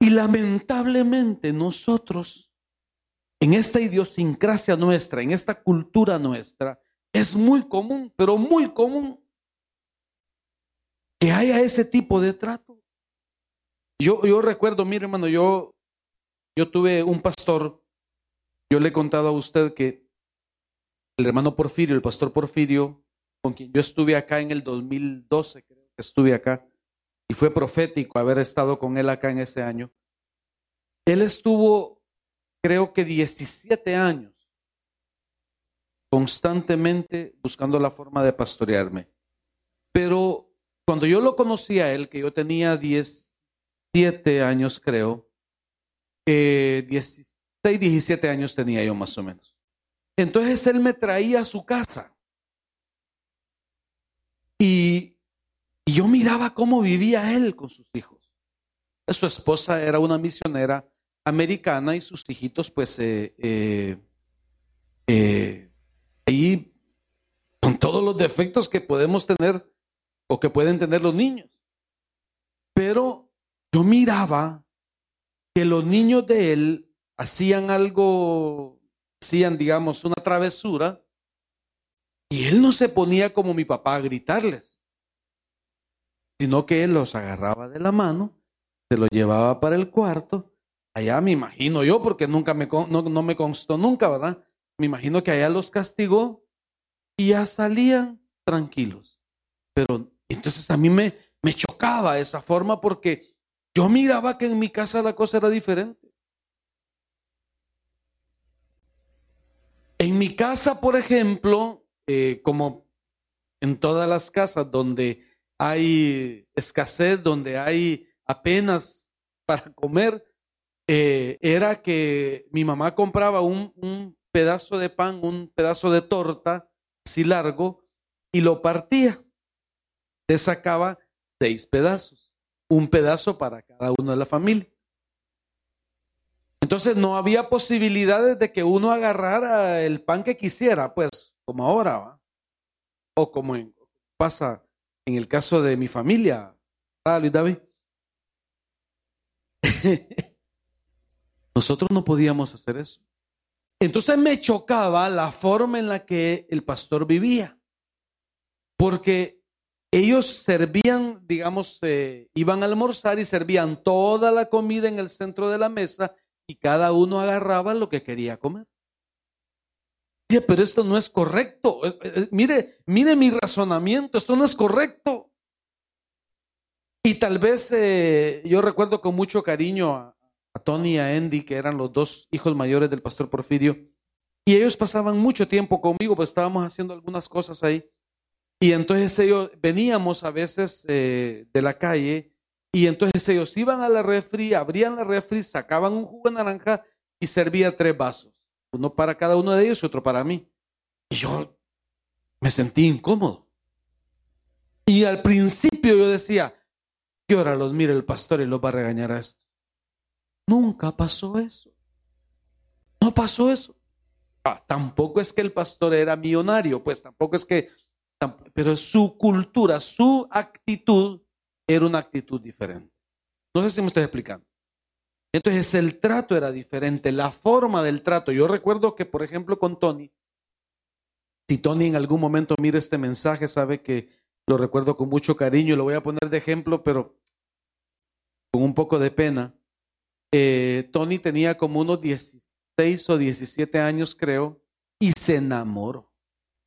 Y lamentablemente nosotros, en esta idiosincrasia nuestra, en esta cultura nuestra, es muy común, pero muy común, que haya ese tipo de trato. Yo, recuerdo, mire hermano, yo, yo tuve un pastor, yo le he contado a usted que el hermano Porfirio, el pastor Porfirio, con quien yo estuve acá en el 2012, creo que estuve acá, y fue profético haber estado con él acá en ese año. Él estuvo, creo que 17 años, constantemente buscando la forma de pastorearme. Pero cuando yo lo conocí a él, que yo tenía 17 años, creo, eh, 16, 17 años tenía yo más o menos. Entonces él me traía a su casa. Y y yo miraba cómo vivía él con sus hijos. Su esposa era una misionera americana y sus hijitos, pues, eh, eh, eh, ahí con todos los defectos que podemos tener o que pueden tener los niños. Pero yo miraba que los niños de él hacían algo, hacían, digamos, una travesura, y él no se ponía como mi papá a gritarles sino que él los agarraba de la mano, se los llevaba para el cuarto, allá me imagino yo, porque nunca me, no, me constó nunca, ¿verdad? Me imagino que allá los castigó y ya salían tranquilos. Pero entonces a mí me, me chocaba esa forma porque yo miraba que en mi casa la cosa era diferente. En mi casa, por ejemplo, eh, como en todas las casas donde hay escasez, donde hay apenas para comer, eh, era que mi mamá compraba un, pedazo de pan, un pedazo de torta, así largo, y lo partía. Le sacaba seis pedazos, un pedazo para cada uno de la familia. Entonces no había posibilidades de que uno agarrara el pan que quisiera, pues como ahora, o como pasa en el caso de mi familia, Luis David? Nosotros no podíamos hacer eso. Entonces me chocaba la forma en la que el pastor vivía, porque ellos servían, digamos, eh, iban a almorzar y servían toda la comida en el centro de la mesa y cada uno agarraba lo que quería comer pero esto no es correcto. Eh, eh, mire, mire mi razonamiento, esto no es correcto. Y tal vez yo recuerdo con mucho cariño a, Tony y Andy, que eran los dos hijos mayores del pastor Porfirio, y ellos pasaban mucho tiempo conmigo, pues estábamos haciendo algunas cosas ahí. Y entonces ellos veníamos a veces de la calle y entonces ellos iban a la refri, abrían la refri, sacaban un jugo de naranja y servía tres vasos uno para cada uno de ellos y otro para mí. Y yo me sentí incómodo. Y al principio yo decía, ¿qué hora los mire el pastor y los va a regañar a esto? Nunca pasó eso. No pasó eso. Ah, tampoco es que el pastor era millonario, pues tampoco es que, pero su cultura, su actitud era una actitud diferente. No sé si me estoy explicando. Entonces el trato era diferente, la forma del trato. Yo recuerdo que, por ejemplo, con Tony, si Tony en algún momento mira este mensaje, sabe que lo recuerdo con mucho cariño y lo voy a poner de ejemplo, pero con un poco de pena. Eh, Tony tenía como unos 16 o 17 años, creo, y se enamoró.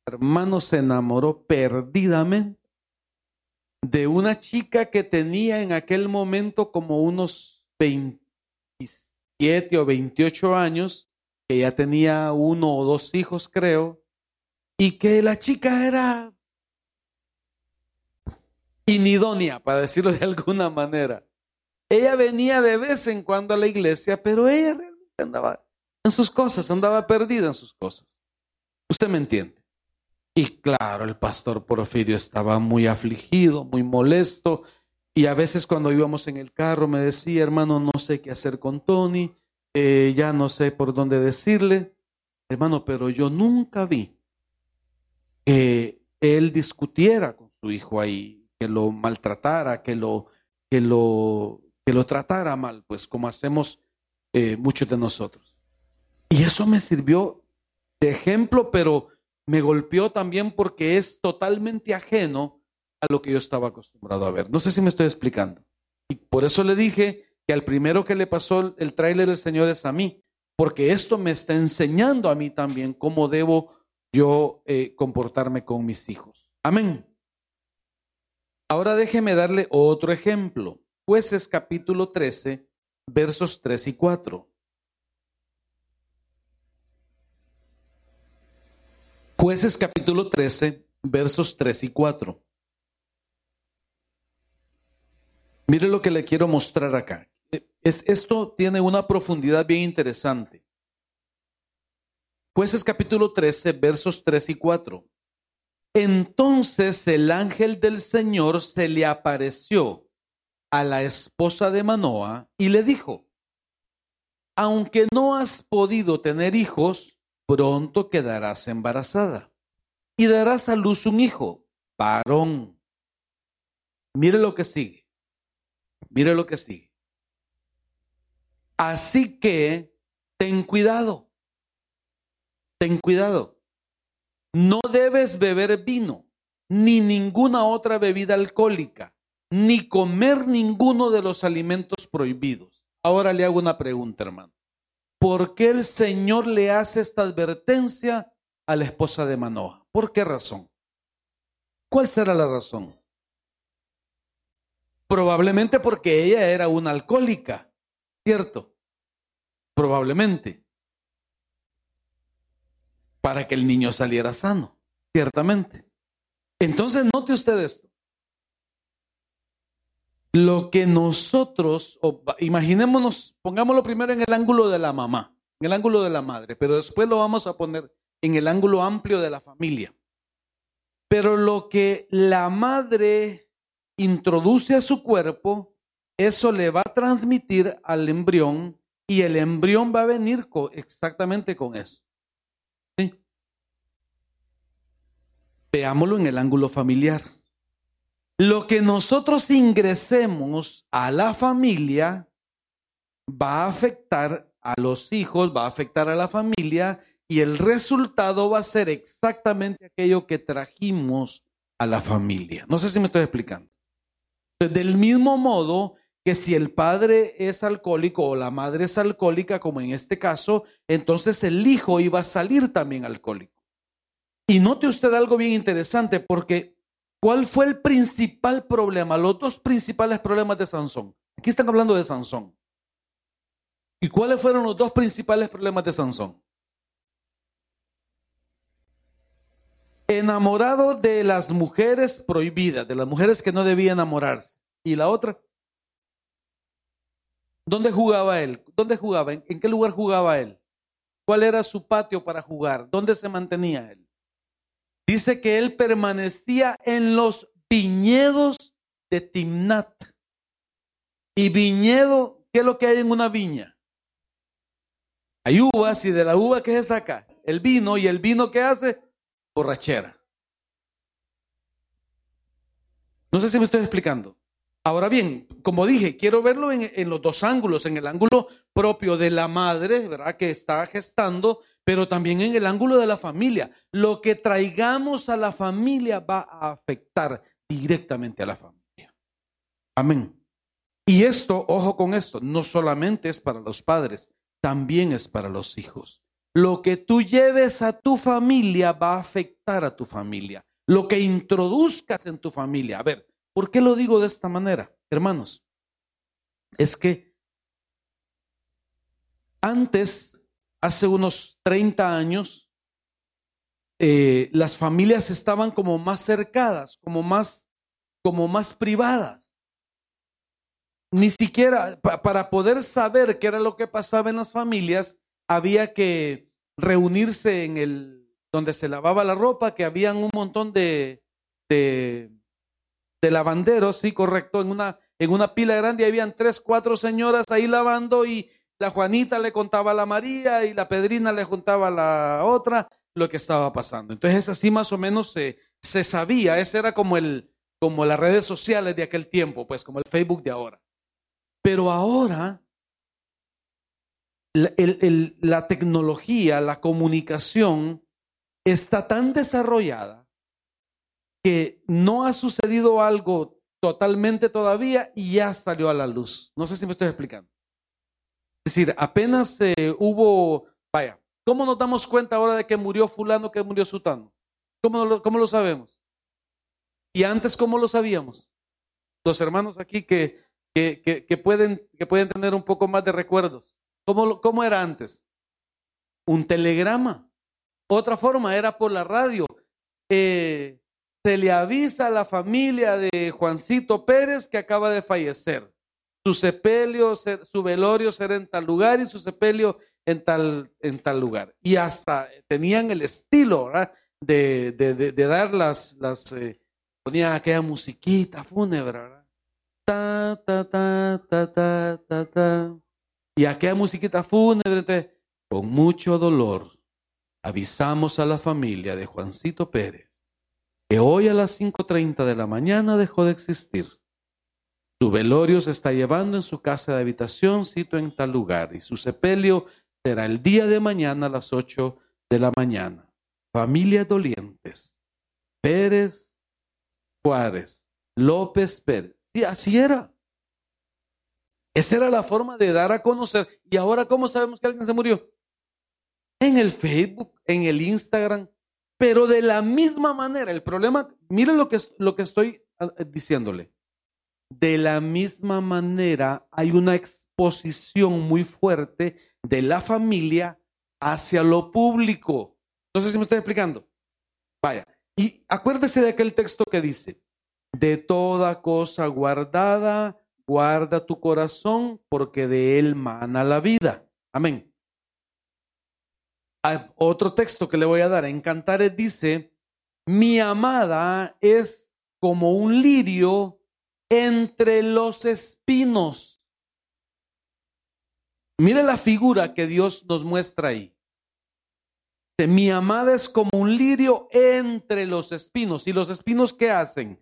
Hermano, se enamoró perdidamente de una chica que tenía en aquel momento como unos 27 o 28 años, que ya tenía uno o dos hijos, creo, y que la chica era inidónea, para decirlo de alguna manera. Ella venía de vez en cuando a la iglesia, pero ella realmente andaba en sus cosas, andaba perdida en sus cosas. Usted me entiende. Y claro, el pastor Porfirio estaba muy afligido, muy molesto, y a veces cuando íbamos en el carro me decía, hermano, no sé qué hacer con Tony, eh, ya no sé por dónde decirle. Hermano, pero yo nunca vi que él discutiera con su hijo ahí que lo maltratara, que lo, que lo, que lo tratara mal, pues como hacemos eh, muchos de nosotros. Y eso me sirvió de ejemplo, pero me golpeó también porque es totalmente ajeno a lo que yo estaba acostumbrado a ver. No sé si me estoy explicando. Y por eso le dije que al primero que le pasó el tráiler del Señor es a mí, porque esto me está enseñando a mí también cómo debo yo eh, comportarme con mis hijos. Amén. Ahora déjeme darle otro ejemplo. Jueces capítulo 13, versos 3 y 4. Jueces capítulo 13, versos 3 y 4. Mire lo que le quiero mostrar acá. Es, esto tiene una profundidad bien interesante. Jueces capítulo 13, versos 3 y 4. Entonces el ángel del Señor se le apareció a la esposa de Manoa y le dijo, aunque no has podido tener hijos, pronto quedarás embarazada y darás a luz un hijo, varón. Mire lo que sigue. Mire lo que sigue. Así que ten cuidado. Ten cuidado. No debes beber vino, ni ninguna otra bebida alcohólica, ni comer ninguno de los alimentos prohibidos. Ahora le hago una pregunta, hermano. ¿Por qué el Señor le hace esta advertencia a la esposa de Manoah? ¿Por qué razón? ¿Cuál será la razón? Probablemente porque ella era una alcohólica, ¿cierto? Probablemente para que el niño saliera sano, ciertamente. Entonces, note usted esto. Lo que nosotros, imaginémonos, pongámoslo primero en el ángulo de la mamá, en el ángulo de la madre, pero después lo vamos a poner en el ángulo amplio de la familia. Pero lo que la madre introduce a su cuerpo, eso le va a transmitir al embrión y el embrión va a venir exactamente con eso. Veámoslo en el ángulo familiar. Lo que nosotros ingresemos a la familia va a afectar a los hijos, va a afectar a la familia y el resultado va a ser exactamente aquello que trajimos a la familia. No sé si me estoy explicando. Del mismo modo que si el padre es alcohólico o la madre es alcohólica, como en este caso, entonces el hijo iba a salir también alcohólico. Y note usted algo bien interesante, porque ¿cuál fue el principal problema? Los dos principales problemas de Sansón. Aquí están hablando de Sansón. ¿Y cuáles fueron los dos principales problemas de Sansón? Enamorado de las mujeres prohibidas, de las mujeres que no debía enamorarse. ¿Y la otra? ¿Dónde jugaba él? ¿Dónde jugaba? ¿En, qué lugar jugaba él? ¿Cuál era su patio para jugar? ¿Dónde se mantenía él? Dice que él permanecía en los viñedos de Timnat. Y viñedo, ¿qué es lo que hay en una viña? Hay uvas y de la uva que se saca el vino y el vino que hace borrachera. No sé si me estoy explicando. Ahora bien, como dije, quiero verlo en, en, los dos ángulos, en el ángulo propio de la madre, ¿verdad? Que está gestando pero también en el ángulo de la familia. Lo que traigamos a la familia va a afectar directamente a la familia. Amén. Y esto, ojo con esto, no solamente es para los padres, también es para los hijos. Lo que tú lleves a tu familia va a afectar a tu familia. Lo que introduzcas en tu familia. A ver, ¿por qué lo digo de esta manera, hermanos? Es que antes, hace unos 30 años, eh, las familias estaban como más cercadas, como más, como más privadas. Ni siquiera para poder saber qué era lo que pasaba en las familias, había que reunirse en el donde se lavaba la ropa, que habían un montón de, de, de lavanderos, sí, correcto, en una, en una pila grande, habían tres, cuatro señoras ahí lavando y la Juanita le contaba a la María y la Pedrina le contaba a la otra lo que estaba pasando. Entonces así más o menos se, se sabía, ese era como, el, como las redes sociales de aquel tiempo, pues como el Facebook de ahora. Pero ahora la, la tecnología, la comunicación está tan desarrollada que no ha sucedido algo totalmente todavía y ya salió a la luz. No sé si me estoy explicando. Es decir, apenas eh, hubo, vaya, ¿Cómo nos damos cuenta ahora de que murió fulano, que murió sutano? ¿Cómo lo, cómo lo sabemos? Y antes, ¿cómo lo sabíamos? Los hermanos aquí que, que, que, pueden, que pueden tener un poco más de recuerdos. ¿Cómo, ¿Cómo era antes? Un telegrama. Otra forma era por la radio. Eh, se le avisa a la familia de Juancito Pérez que acaba de fallecer. Su sepelio, su velorio será en tal lugar y su sepelio en tal, en tal lugar. Y hasta tenían el estilo De, de, dar las, las eh, ponían aquella musiquita fúnebre, Ta, ta, ta, ta, ta, ta, ta. Y aquella musiquita fúnebre, con mucho dolor, avisamos a la familia de Juancito Pérez que hoy a las 5.30 de la mañana dejó de existir. Su velorio se está llevando en su casa de habitación, cito en tal lugar, y su sepelio será el día de mañana a las 8 de la mañana. Familias dolientes. Pérez Juárez, López Pérez. Sí, así era. Esa era la forma de dar a conocer. ¿Y ahora cómo sabemos que alguien se murió? En el Facebook, en el Instagram, pero de la misma manera. El problema, miren lo que, lo que estoy ah, diciéndole. De la misma manera hay una exposición muy fuerte de la familia hacia lo público. No sé si me estoy explicando. Vaya, y acuérdese de aquel texto que dice, de toda cosa guardada, guarda tu corazón, porque de él mana la vida. Amén. Hay otro texto que le voy a dar en Cantares dice, mi amada es como un lirio entre los espinos. Mire la figura que Dios nos muestra ahí. Mi amada es como un lirio entre los espinos. ¿Y los espinos qué hacen?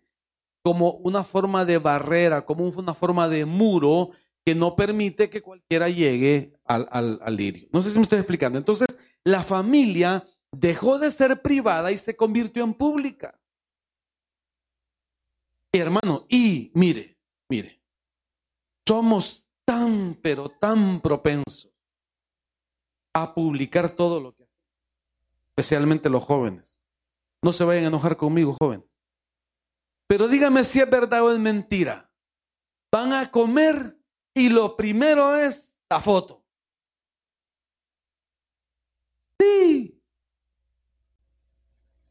Como una forma de barrera, como una forma de muro que no permite que cualquiera llegue al, al lirio. No sé si me estoy explicando. Entonces, la familia dejó de ser privada y se convirtió en pública. Hermano, y mire, mire, somos tan, pero tan propenso a publicar todo lo que hacen, especialmente los jóvenes. No se vayan a enojar conmigo, jóvenes. Pero dígame si es verdad o es mentira. Van a comer y lo primero es la foto. Sí.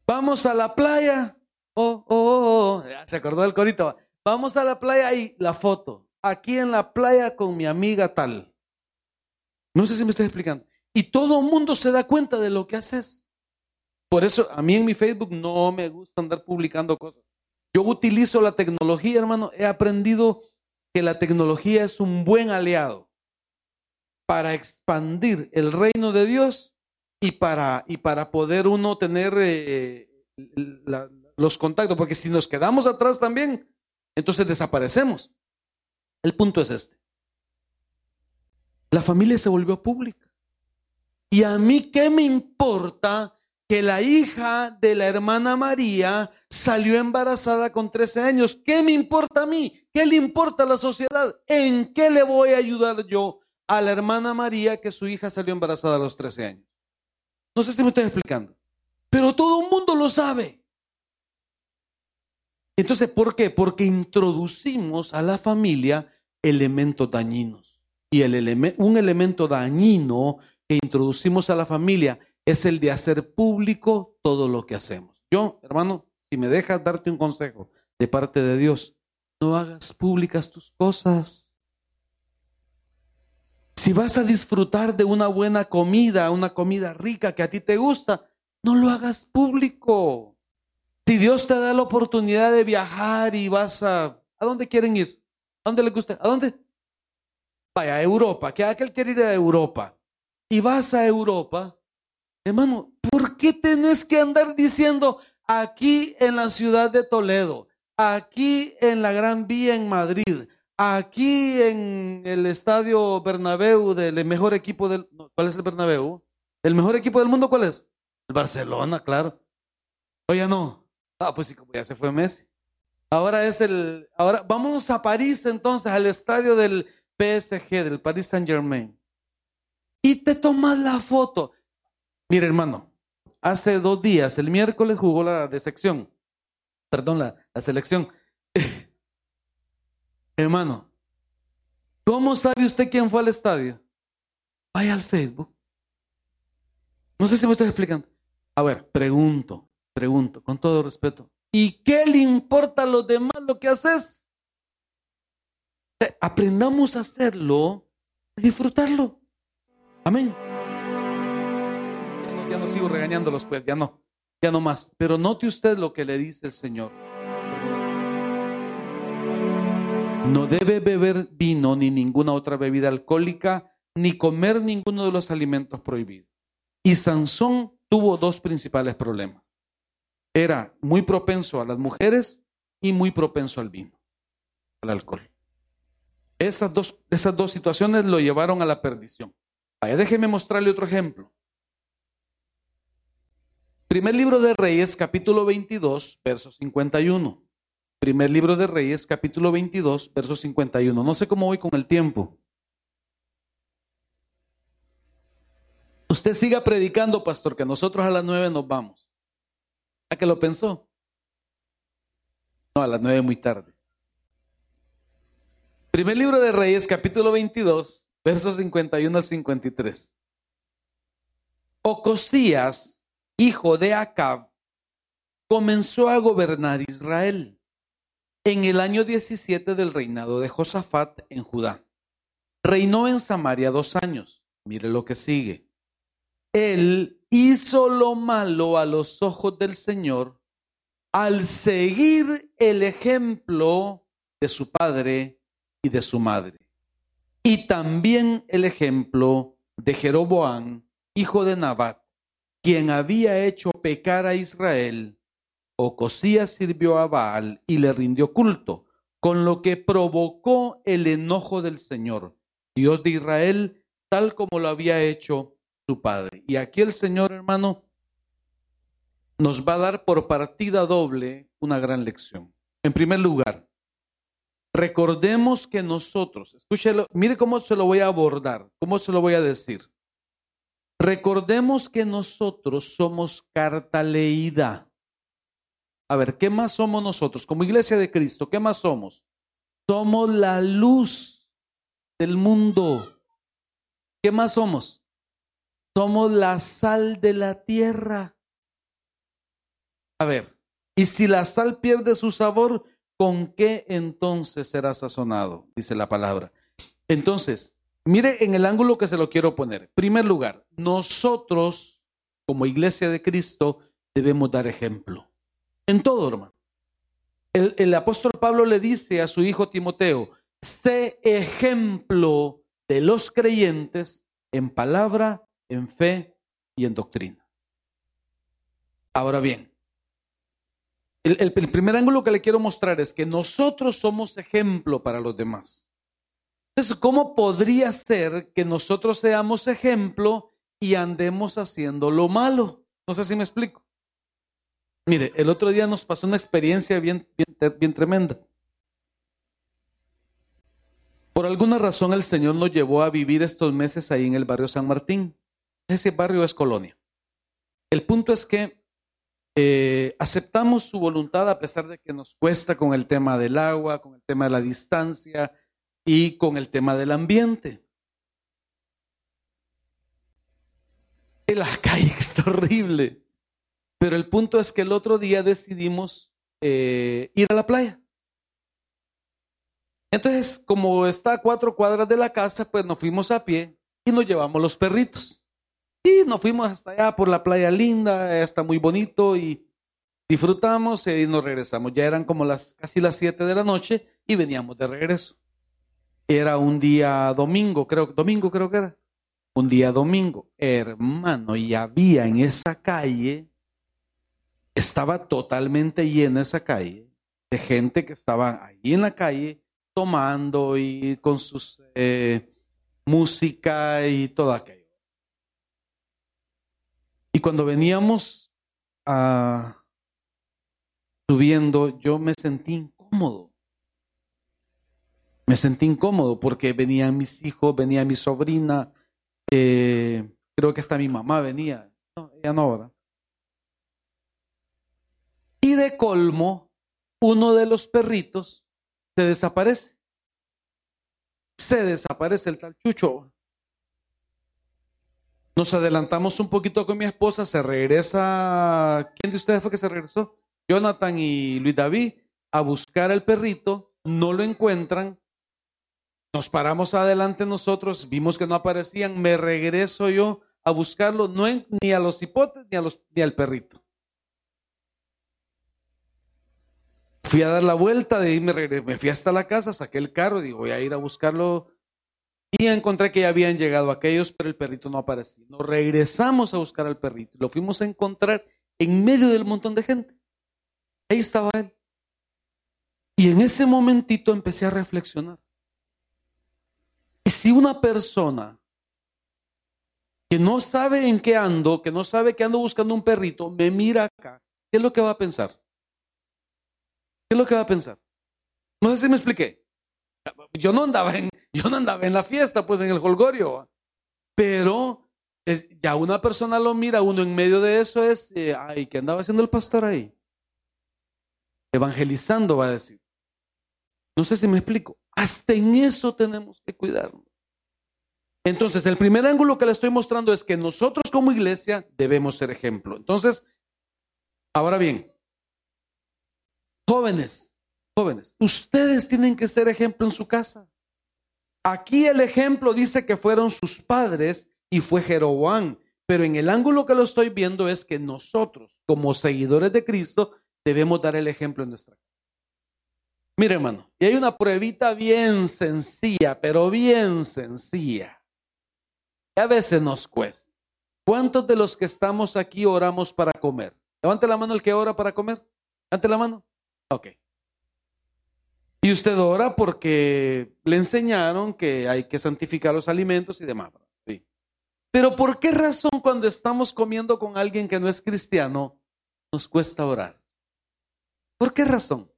Vamos a la playa. Oh, oh, oh, oh. se acordó del corito. Vamos a la playa y la foto aquí en la playa con mi amiga tal. No sé si me estoy explicando. Y todo el mundo se da cuenta de lo que haces. Por eso a mí en mi Facebook no me gusta andar publicando cosas. Yo utilizo la tecnología, hermano. He aprendido que la tecnología es un buen aliado para expandir el reino de Dios y para, y para poder uno tener eh, los contactos. Porque si nos quedamos atrás también, entonces desaparecemos. El punto es este. La familia se volvió pública. ¿Y a mí qué me importa que la hija de la hermana María salió embarazada con 13 años. ¿Qué me importa a mí? ¿Qué le importa a la sociedad? ¿En qué le voy a ayudar yo a la hermana María que su hija salió embarazada a los 13 años? No sé si me estoy explicando, pero todo el mundo lo sabe. Entonces, ¿por qué? Porque introducimos a la familia elementos dañinos. Y el un elemento dañino que introducimos a la familia es el de hacer público todo lo que hacemos. Yo, hermano, si me dejas darte un consejo de parte de Dios, no hagas públicas tus cosas. Si vas a disfrutar de una buena comida, una comida rica que a ti te gusta, no lo hagas público. Si Dios te da la oportunidad de viajar y vas a... ¿A dónde quieren ir? ¿A dónde le gusta? ¿A dónde? Vaya, a Europa. Que aquel quiere ir a Europa. Y vas a Europa. Hermano, ¿por qué tenés que andar diciendo aquí en la ciudad de Toledo, aquí en la Gran Vía en Madrid, aquí en el estadio Bernabéu del mejor equipo del... ¿Cuál es el Bernabéu? ¿El mejor equipo del mundo cuál es? El Barcelona, claro. Oye, no. Ah, pues sí, como ya se fue Messi. Ahora es el... Ahora vamos a París entonces, al estadio del PSG, del Paris Saint Germain. Y te tomas la foto. Mire, hermano, hace dos días, el miércoles jugó la de sección. Perdón, la, la selección. hermano, ¿cómo sabe usted quién fue al estadio? Vaya al Facebook. No sé si me estoy explicando. A ver, pregunto, pregunto, con todo respeto. ¿Y qué le importa a los demás lo que haces? Aprendamos a hacerlo, a disfrutarlo. Amén. Ya no, ya no sigo regañándolos, pues, ya no, ya no más. Pero note usted lo que le dice el Señor. No debe beber vino ni ninguna otra bebida alcohólica, ni comer ninguno de los alimentos prohibidos. Y Sansón tuvo dos principales problemas. Era muy propenso a las mujeres y muy propenso al vino, al alcohol. Esas dos, esas dos situaciones lo llevaron a la perdición. Déjeme mostrarle otro ejemplo. Primer libro de Reyes, capítulo 22, verso 51. Primer libro de Reyes, capítulo 22, verso 51. No sé cómo voy con el tiempo. Usted siga predicando, pastor, que nosotros a las nueve nos vamos. ¿A qué lo pensó? No, a las nueve muy tarde. Primer libro de Reyes, capítulo 22, versos 51 a 53. Ocosías, hijo de Acab, comenzó a gobernar Israel en el año 17 del reinado de Josafat en Judá. Reinó en Samaria dos años. Mire lo que sigue. Él hizo lo malo a los ojos del Señor al seguir el ejemplo de su padre y de su madre y también el ejemplo de Jeroboam, hijo de Nabat, quien había hecho pecar a Israel. Ocosías sirvió a Baal y le rindió culto, con lo que provocó el enojo del Señor, Dios de Israel, tal como lo había hecho padre. Y aquí el Señor, hermano, nos va a dar por partida doble una gran lección. En primer lugar, Recordemos que nosotros, escúchelo, mire cómo se lo voy a abordar, cómo se lo voy a decir. Recordemos que nosotros somos carta leída. A ver, ¿qué más somos nosotros? Como iglesia de Cristo, ¿qué más somos? Somos la luz del mundo. ¿Qué más somos? Somos la sal de la tierra. A ver, y si la sal pierde su sabor, ¿con qué entonces será sazonado? Dice la palabra. Entonces, mire en el ángulo que se lo quiero poner. primer lugar, nosotros como iglesia de Cristo debemos dar ejemplo. En todo, hermano. El, el apóstol Pablo le dice a su hijo Timoteo, sé ejemplo de los creyentes en palabra, en fe y en doctrina. Ahora bien, el, primer ángulo que le quiero mostrar es que nosotros somos ejemplo para los demás. Entonces, ¿cómo podría ser que nosotros seamos ejemplo y andemos haciendo lo malo? No sé si me explico. Mire, el otro día nos pasó una experiencia bien, bien, bien tremenda. Por alguna razón el Señor nos llevó a vivir estos meses ahí en el barrio San Martín. Ese barrio es colonia. El punto es que eh, aceptamos su voluntad a pesar de que nos cuesta con el tema del agua, con el tema de la distancia y con el tema del ambiente. La calle está horrible. Pero el punto es que el otro día decidimos eh, ir a la playa. Entonces, como está a cuatro cuadras de la casa, pues nos fuimos a pie y nos llevamos los perritos. Y nos fuimos hasta allá por la playa linda, está muy bonito y disfrutamos y nos regresamos. Ya eran como las casi las siete de la noche y veníamos de regreso. Era un día domingo, creo, domingo creo que era. Un día domingo, hermano, y había en esa calle, estaba totalmente llena esa calle de gente que estaba ahí en la calle tomando y con sus eh, música y todo aquello. Y cuando veníamos ah, subiendo, yo me sentí incómodo. Me sentí incómodo porque venían mis hijos, venía mi sobrina, creo que hasta mi mamá venía, no, ella no ahora. Y de colmo, uno de los perritos se desaparece. Se desaparece el tal Chucho. Nos adelantamos un poquito con mi esposa, se regresa. ¿Quién de ustedes fue que se regresó? Jonathan y Luis David a buscar al perrito, no lo encuentran. Nos paramos adelante nosotros, vimos que no aparecían, me regreso yo a buscarlo, no ni a los hipotes ni, a los, ni al perrito. Fui a dar la vuelta, me fui hasta la casa, saqué el carro, digo, voy a ir a buscarlo. Y encontré que ya habían llegado aquellos, pero el perrito no aparecía. Nos regresamos a buscar al perrito. Lo fuimos a encontrar en medio del montón de gente. Ahí estaba él. Y en ese momentito empecé a reflexionar. Y si una persona que no sabe en qué ando, que no sabe que ando buscando un perrito, me mira acá, ¿qué es lo que va a pensar? ¿Qué es lo que va a pensar? No sé si me expliqué. Yo no andaba en, yo no andaba en la fiesta, pues en el holgorio. Pero es, ya una persona lo mira, uno en medio de eso es, eh, ay, ¿qué andaba haciendo el pastor ahí? Evangelizando, va a decir. No sé si me explico. Hasta en eso tenemos que cuidarnos. Entonces, el primer ángulo que le estoy mostrando es que nosotros como iglesia debemos ser ejemplo. Entonces, ahora bien, Jóvenes, jóvenes, ustedes tienen que ser ejemplo en su casa. Aquí el ejemplo dice que fueron sus padres y fue Jeroboam, pero en el ángulo que lo estoy viendo es que nosotros, como seguidores de Cristo, debemos dar el ejemplo en nuestra casa. Mire, hermano, y hay una pruebita bien sencilla, pero bien sencilla. Y a veces nos cuesta. ¿Cuántos de los que estamos aquí oramos para comer? Levante la mano el que ora para comer. Levante la mano. Ok. Y usted ora porque le enseñaron que hay que santificar los alimentos y demás. Sí. Pero ¿por qué razón cuando estamos comiendo con alguien que no es cristiano nos cuesta orar? ¿Por qué razón?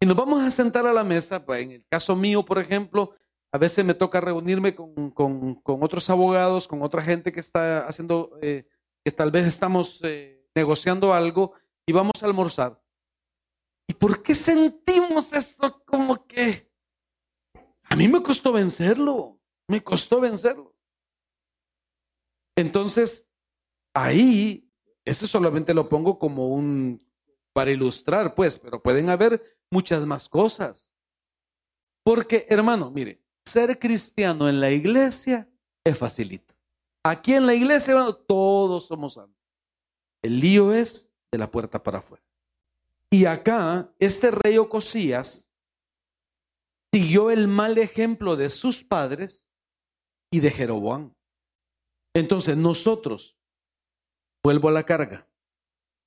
Y nos vamos a sentar a la mesa, pues en el caso mío, por ejemplo, a veces me toca reunirme con, otros abogados, con otra gente que está haciendo, eh, que tal vez estamos eh, negociando algo y vamos a almorzar. ¿Y por qué sentimos eso como que... A mí me costó vencerlo, me costó vencerlo. Entonces, ahí, eso solamente lo pongo como un, para ilustrar, pues, pero pueden haber muchas más cosas. Porque, hermano, mire, ser cristiano en la iglesia es facilito. Aquí en la iglesia, hermano, todos somos santos. El lío es de la puerta para afuera. Y acá, este rey Ocosías siguió el mal ejemplo de sus padres y de Jeroboam. Entonces, nosotros, vuelvo a la carga.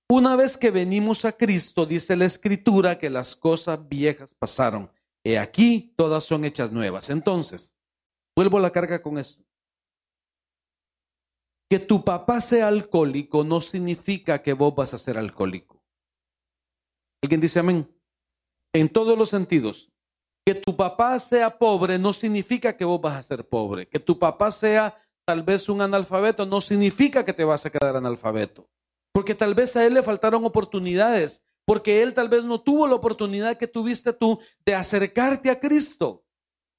Una vez que venimos a Cristo, dice la Escritura que las cosas viejas pasaron. He aquí, todas son hechas nuevas. Entonces, vuelvo a la carga con esto. que tu papá sea alcohólico no significa que vos vas a ser alcohólico. ¿Alguien dice amén? En todos los sentidos. Que tu papá sea pobre no significa que vos vas a ser pobre. Que tu papá sea tal vez un analfabeto no significa que te vas a quedar analfabeto. Porque tal vez a él le faltaron oportunidades. Porque él tal vez no tuvo la oportunidad que tuviste tú de acercarte a Cristo.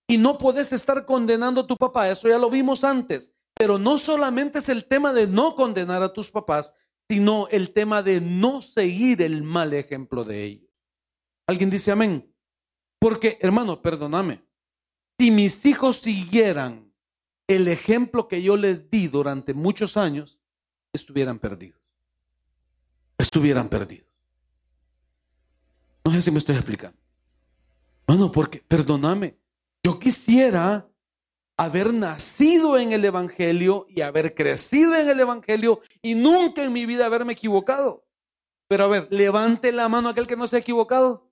Y no puedes estar condenando a tu papá. Eso ya lo vimos antes. Pero no solamente es el tema de no condenar a tus papás, sino el tema de no seguir el mal ejemplo de ellos. ¿Alguien dice amén? Porque, hermano, perdóname, si mis hijos siguieran el ejemplo que yo les di durante muchos años, estuvieran perdidos. Estuvieran perdidos. No sé si me estoy explicando. Bueno, porque, perdóname, yo quisiera haber nacido en el Evangelio y haber crecido en el Evangelio y nunca en mi vida haberme equivocado. Pero a ver, levante la mano aquel que no se ha equivocado.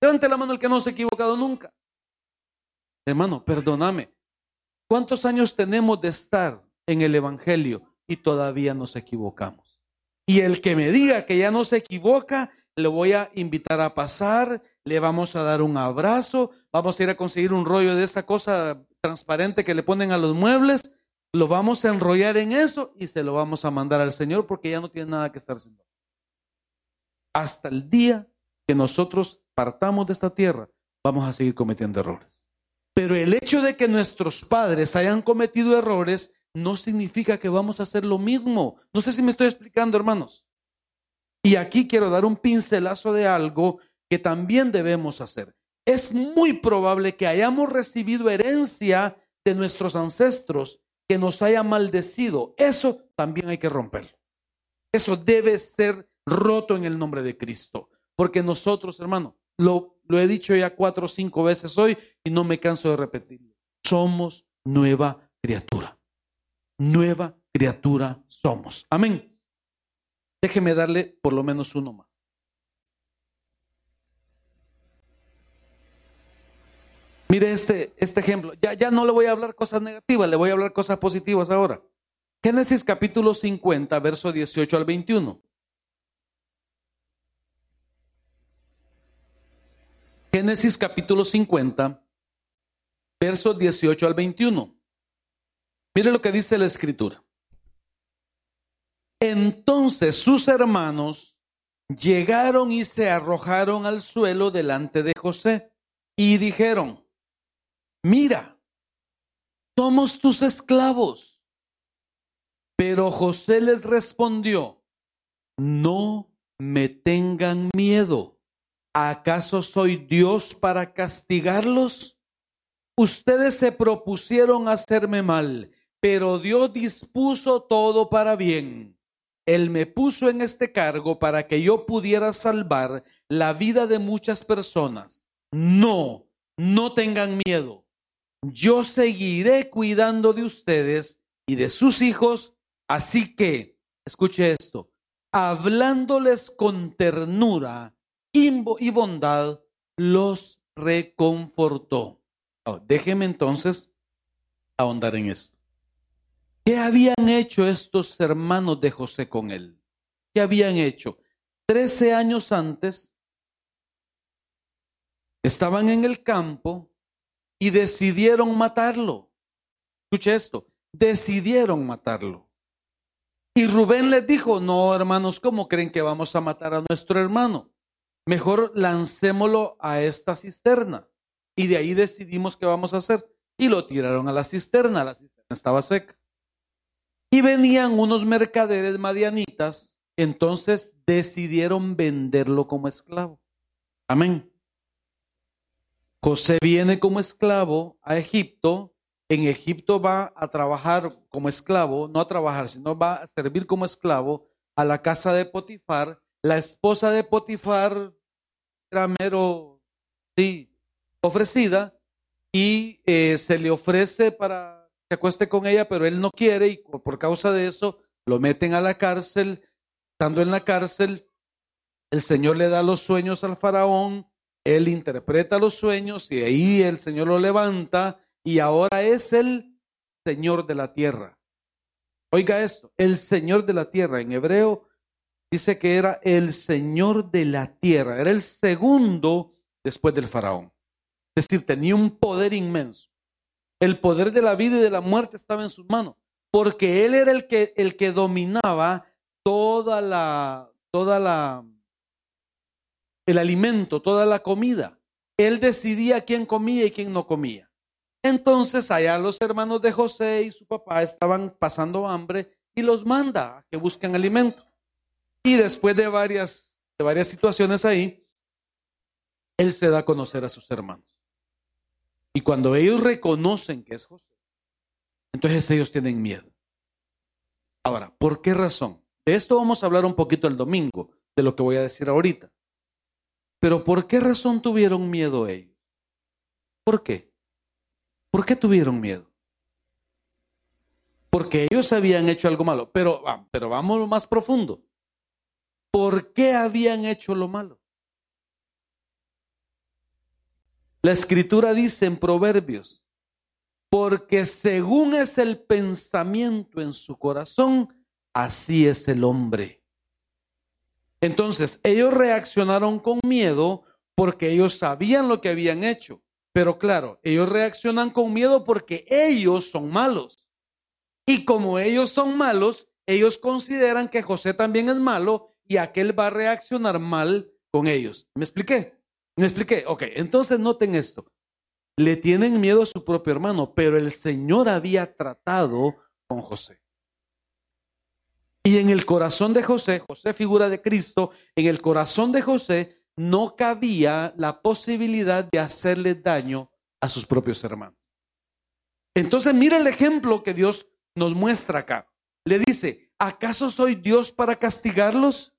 Levante la mano el que no se ha equivocado nunca. Hermano, perdóname. ¿Cuántos años tenemos de estar en el Evangelio y todavía nos equivocamos? Y el que me diga que ya no se equivoca, le voy a invitar a pasar, le vamos a dar un abrazo, vamos a ir a conseguir un rollo de esa cosa transparente que le ponen a los muebles, lo vamos a enrollar en eso y se lo vamos a mandar al Señor porque ya no tiene nada que estar haciendo. Hasta el día que nosotros partamos de esta tierra, vamos a seguir cometiendo errores. Pero el hecho de que nuestros padres hayan cometido errores no significa que vamos a hacer lo mismo. No sé si me estoy explicando, hermanos. Y aquí quiero dar un pincelazo de algo que también debemos hacer es muy probable que hayamos recibido herencia de nuestros ancestros que nos haya maldecido. Eso también hay que romperlo. Eso debe ser roto en el nombre de Cristo. Porque nosotros, hermano, lo, lo he dicho ya cuatro o cinco veces hoy y no me canso de repetirlo. Somos nueva criatura. Nueva criatura somos. Amén. Déjeme darle por lo menos uno más. Mire este, este ejemplo. Ya, ya no le voy a hablar cosas negativas, le voy a hablar cosas positivas ahora. Génesis capítulo 50, verso 18 al 21. Génesis capítulo 50, verso 18 al 21. Mire lo que dice la escritura. Entonces sus hermanos llegaron y se arrojaron al suelo delante de José y dijeron, mira, somos tus esclavos. Pero José les respondió, no me tengan miedo. ¿Acaso soy Dios para castigarlos? Ustedes se propusieron hacerme mal, pero Dios dispuso todo para bien. Él me puso en este cargo para que yo pudiera salvar la vida de muchas personas. No, no tengan miedo yo seguiré cuidando de ustedes y de sus hijos, así que, escuche esto, hablándoles con ternura y bondad, los reconfortó. Oh, déjeme entonces ahondar en esto. ¿Qué habían hecho estos hermanos de José con él? ¿Qué habían hecho? Trece años antes, estaban en el campo y decidieron matarlo. Escuche esto, decidieron matarlo. Y Rubén les dijo, no hermanos, ¿cómo creen que vamos a matar a nuestro hermano? Mejor lancémoslo a esta cisterna. Y de ahí decidimos qué vamos a hacer. Y lo tiraron a la cisterna, la cisterna estaba seca. Y venían unos mercaderes madianitas, entonces decidieron venderlo como esclavo. Amén. José viene como esclavo a Egipto. En Egipto va a trabajar como esclavo, no a trabajar, sino va a servir como esclavo a la casa de Potifar. La esposa de Potifar era mero, sí, ofrecida y eh, se le ofrece para que acueste con ella, pero él no quiere y por causa de eso lo meten a la cárcel. Estando en la cárcel, el Señor le da los sueños al faraón él interpreta los sueños y ahí el Señor lo levanta y ahora es el Señor de la tierra. Oiga esto, el Señor de la tierra. En hebreo dice que era el Señor de la tierra. Era el segundo después del faraón. Es decir, tenía un poder inmenso. El poder de la vida y de la muerte estaba en sus manos, porque él era el que, el que dominaba toda la, toda la, el alimento, toda la comida. Él decidía quién comía y quién no comía. Entonces allá los hermanos de José y su papá estaban pasando hambre y los manda a que busquen alimento. Y después de varias, de varias situaciones ahí, él se da a conocer a sus hermanos. Y cuando ellos reconocen que es José, entonces ellos tienen miedo. Ahora, ¿por qué razón? De esto vamos a hablar un poquito el domingo, de lo que voy a decir ahorita. Pero ¿por qué razón tuvieron miedo ellos? ¿Por qué? ¿Por qué tuvieron miedo? Porque ellos habían hecho algo malo. Pero, pero vamos más profundo. ¿Por qué habían hecho lo malo? La escritura dice en Proverbios, porque según es el pensamiento en su corazón, así es el hombre. Entonces, ellos reaccionaron con miedo porque ellos sabían lo que habían hecho. Pero claro, ellos reaccionan con miedo porque ellos son malos. Y como ellos son malos, ellos consideran que José también es malo y aquel va a reaccionar mal con ellos. ¿Me expliqué? ¿Me expliqué? Ok, entonces noten esto. Le tienen miedo a su propio hermano, pero el Señor había tratado con José. Y en el corazón de José, José figura de Cristo, en el corazón de José no cabía la posibilidad de hacerle daño a sus propios hermanos. Entonces mira el ejemplo que Dios nos muestra acá. Le dice, ¿acaso soy Dios para castigarlos?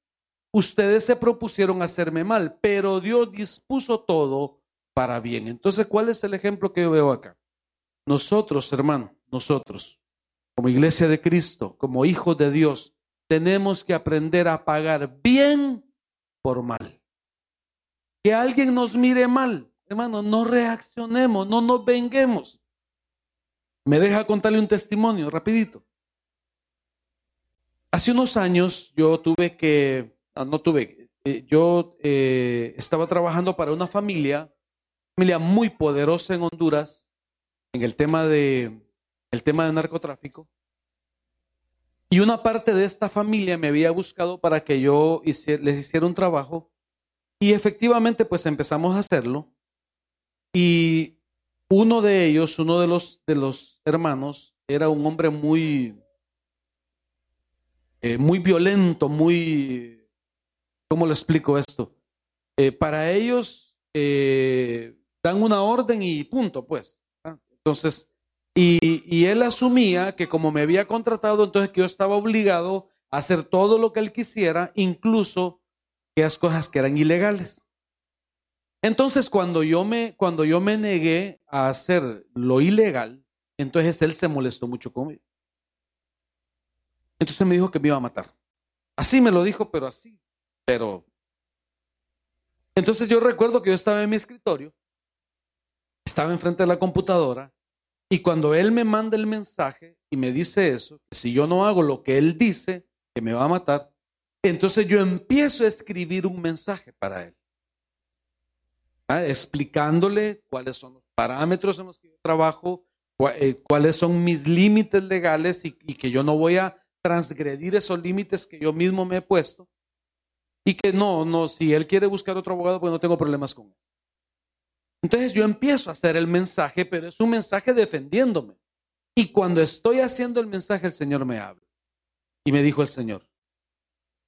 Ustedes se propusieron hacerme mal, pero Dios dispuso todo para bien. Entonces, ¿cuál es el ejemplo que yo veo acá? Nosotros, hermano, nosotros, como iglesia de Cristo, como hijos de Dios, tenemos que aprender a pagar bien por mal. Que alguien nos mire mal, hermano, no reaccionemos, no nos venguemos. Me deja contarle un testimonio rapidito. Hace unos años yo tuve que, ah, no tuve, eh, yo eh, estaba trabajando para una familia, familia muy poderosa en Honduras, en el tema de, el tema de narcotráfico. Y una parte de esta familia me había buscado para que yo les hiciera un trabajo y efectivamente, pues empezamos a hacerlo. Y uno de ellos, uno de los, de los hermanos, era un hombre muy, eh, muy violento, muy, ¿cómo le explico esto? Eh, para ellos eh, dan una orden y punto, pues. Entonces, y, él asumía que como me había contratado, entonces que yo estaba obligado a hacer todo lo que él quisiera, incluso aquellas cosas que eran ilegales. Entonces, cuando yo me, cuando yo me negué a hacer lo ilegal, entonces él se molestó mucho conmigo. Entonces me dijo que me iba a matar. Así me lo dijo, pero así. Pero. Entonces yo recuerdo que yo estaba en mi escritorio, estaba enfrente de la computadora, y cuando él me manda el mensaje y me dice eso, si yo no hago lo que él dice, que me va a matar, entonces yo empiezo a escribir un mensaje para él, ¿ah? explicándole cuáles son los parámetros en los que yo trabajo, eh, cuáles son mis límites legales y, que yo no voy a transgredir esos límites que yo mismo me he puesto. Y que no, no, si él quiere buscar otro abogado, pues no tengo problemas con él. Entonces yo empiezo a hacer el mensaje, pero es un mensaje defendiéndome. Y cuando estoy haciendo el mensaje, el Señor me habla. Y me dijo el Señor,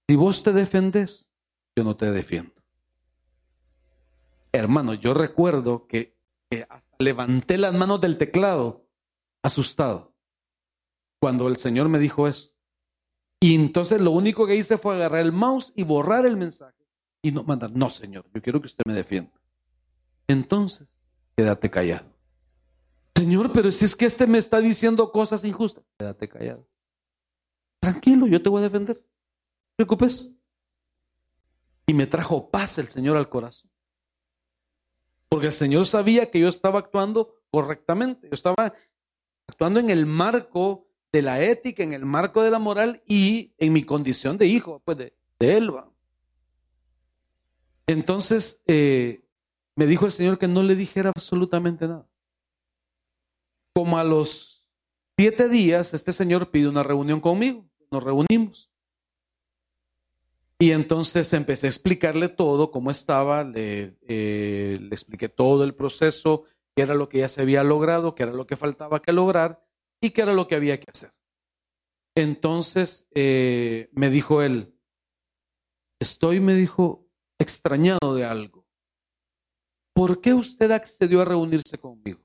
si vos te defendes, yo no te defiendo. Hermano, yo recuerdo que, hasta levanté las manos del teclado asustado cuando el Señor me dijo eso. Y entonces lo único que hice fue agarrar el mouse y borrar el mensaje y no mandar, no Señor, yo quiero que usted me defienda. Entonces, quédate callado. Señor, pero si es que este me está diciendo cosas injustas, quédate callado. Tranquilo, yo te voy a defender preocupes. Y me trajo paz el Señor al corazón. Porque el Señor sabía que yo estaba actuando correctamente. Yo estaba actuando en el marco de la ética, en el marco de la moral y en mi condición de hijo, pues de, de Elba. Entonces, eh, me dijo el Señor que no le dijera absolutamente nada. Como a los siete días, este Señor pide una reunión conmigo, nos reunimos. Y entonces empecé a explicarle todo, cómo estaba, le, eh, expliqué todo el proceso, qué era lo que ya se había logrado, qué era lo que faltaba que lograr y qué era lo que había que hacer. Entonces eh, me dijo él, estoy, me dijo, extrañado de algo. ¿Por qué usted accedió a reunirse conmigo?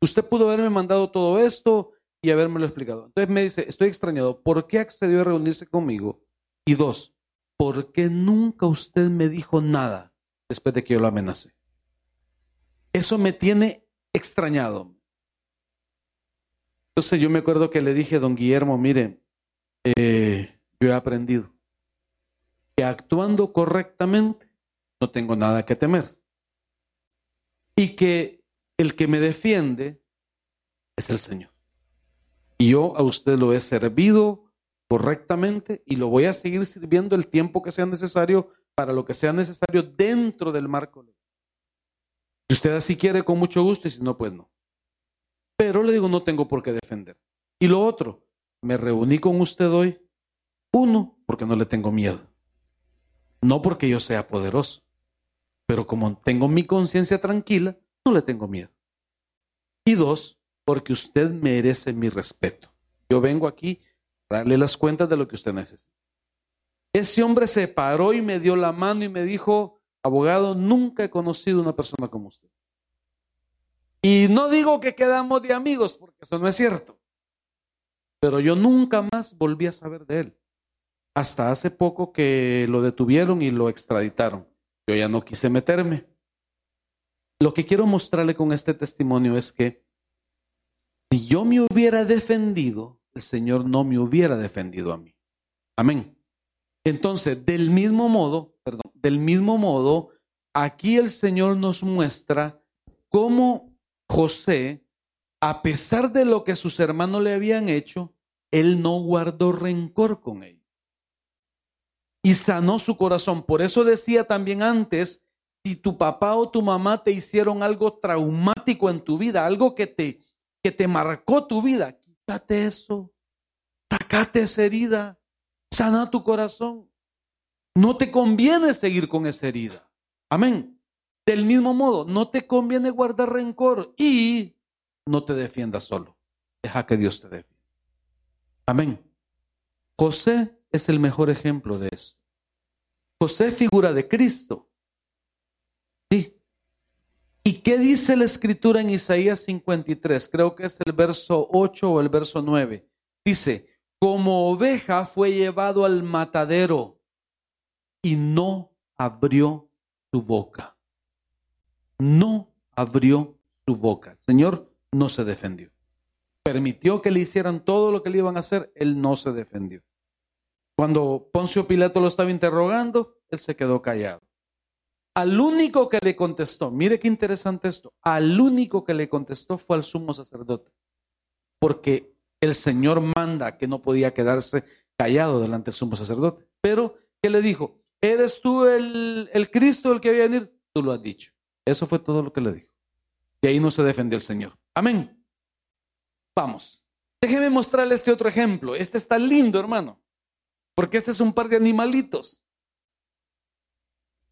Usted pudo haberme mandado todo esto y habérmelo explicado. Entonces me dice, estoy extrañado, ¿por qué accedió a reunirse conmigo? Y dos, ¿por qué nunca usted me dijo nada después de que yo lo amenacé? Eso me tiene extrañado. Entonces yo me acuerdo que le dije don Guillermo, mire, eh, yo he aprendido que actuando correctamente no tengo nada que temer. Y que el que me defiende es el Señor. Y yo a usted lo he servido correctamente y lo voy a seguir sirviendo el tiempo que sea necesario para lo que sea necesario dentro del marco Si usted así quiere, con mucho gusto, y si no, pues no. Pero le digo, no tengo por qué defender. Y lo otro, me reuní con usted hoy, uno, porque no le tengo miedo. No porque yo sea poderoso, pero como tengo mi conciencia tranquila, no le tengo miedo. Y dos, porque usted merece mi respeto. Yo vengo aquí darle las cuentas de lo que usted necesita. Ese hombre se paró y me dio la mano y me dijo, abogado, nunca he conocido una persona como usted. Y no digo que quedamos de amigos, porque eso no es cierto. Pero yo nunca más volví a saber de él. Hasta hace poco que lo detuvieron y lo extraditaron. Yo ya no quise meterme. Lo que quiero mostrarle con este testimonio es que si yo me hubiera defendido, el Señor no me hubiera defendido a mí. Amén. Entonces, del mismo modo, perdón, del mismo modo, aquí el Señor nos muestra cómo José, a pesar de lo que sus hermanos le habían hecho, él no guardó rencor con ellos. Y sanó su corazón. Por eso decía también antes, si tu papá o tu mamá te hicieron algo traumático en tu vida, algo que te, que te marcó tu vida, Quítate eso. Sacate esa herida. Sana tu corazón. No te conviene seguir con esa herida. Amén. Del mismo modo, no te conviene guardar rencor y no te defiendas solo. Deja que Dios te defienda. Amén. José es el mejor ejemplo de eso. José figura de Cristo. Sí. ¿Y qué dice la escritura en Isaías 53? Creo que es el verso 8 o el verso 9. Dice, como oveja fue llevado al matadero y no abrió su boca. No abrió su boca. El Señor no se defendió. Permitió que le hicieran todo lo que le iban a hacer, él no se defendió. Cuando Poncio Pilato lo estaba interrogando, él se quedó callado. Al único que le contestó, mire qué interesante esto, al único que le contestó fue al sumo sacerdote, porque el Señor manda que no podía quedarse callado delante del sumo sacerdote. Pero, ¿qué le dijo? ¿Eres tú el, el Cristo el que había venir? Tú lo has dicho. Eso fue todo lo que le dijo. Y ahí no se defendió el Señor. Amén. Vamos. Déjeme mostrarle este otro ejemplo. Este está lindo, hermano. Porque este es un par de animalitos.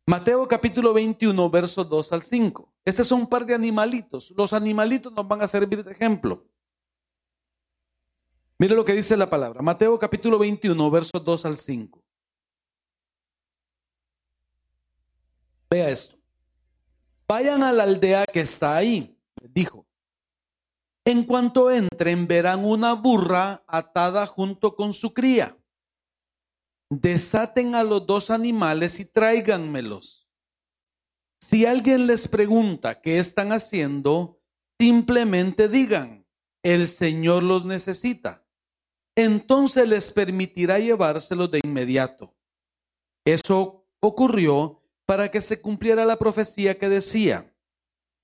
Mateo capítulo 21, versos 2 al 5. Este es un par de animalitos. Los animalitos nos van a servir de ejemplo. Mire lo que dice la palabra. Mateo capítulo 21, versos 2 al 5. Vea esto. Vayan a la aldea que está ahí, dijo. En cuanto entren, verán una burra atada junto con su cría desaten a los dos animales y tráiganmelos. Si alguien les pregunta qué están haciendo, simplemente digan, el Señor los necesita. Entonces les permitirá llevárselos de inmediato. Eso ocurrió para que se cumpliera la profecía que decía,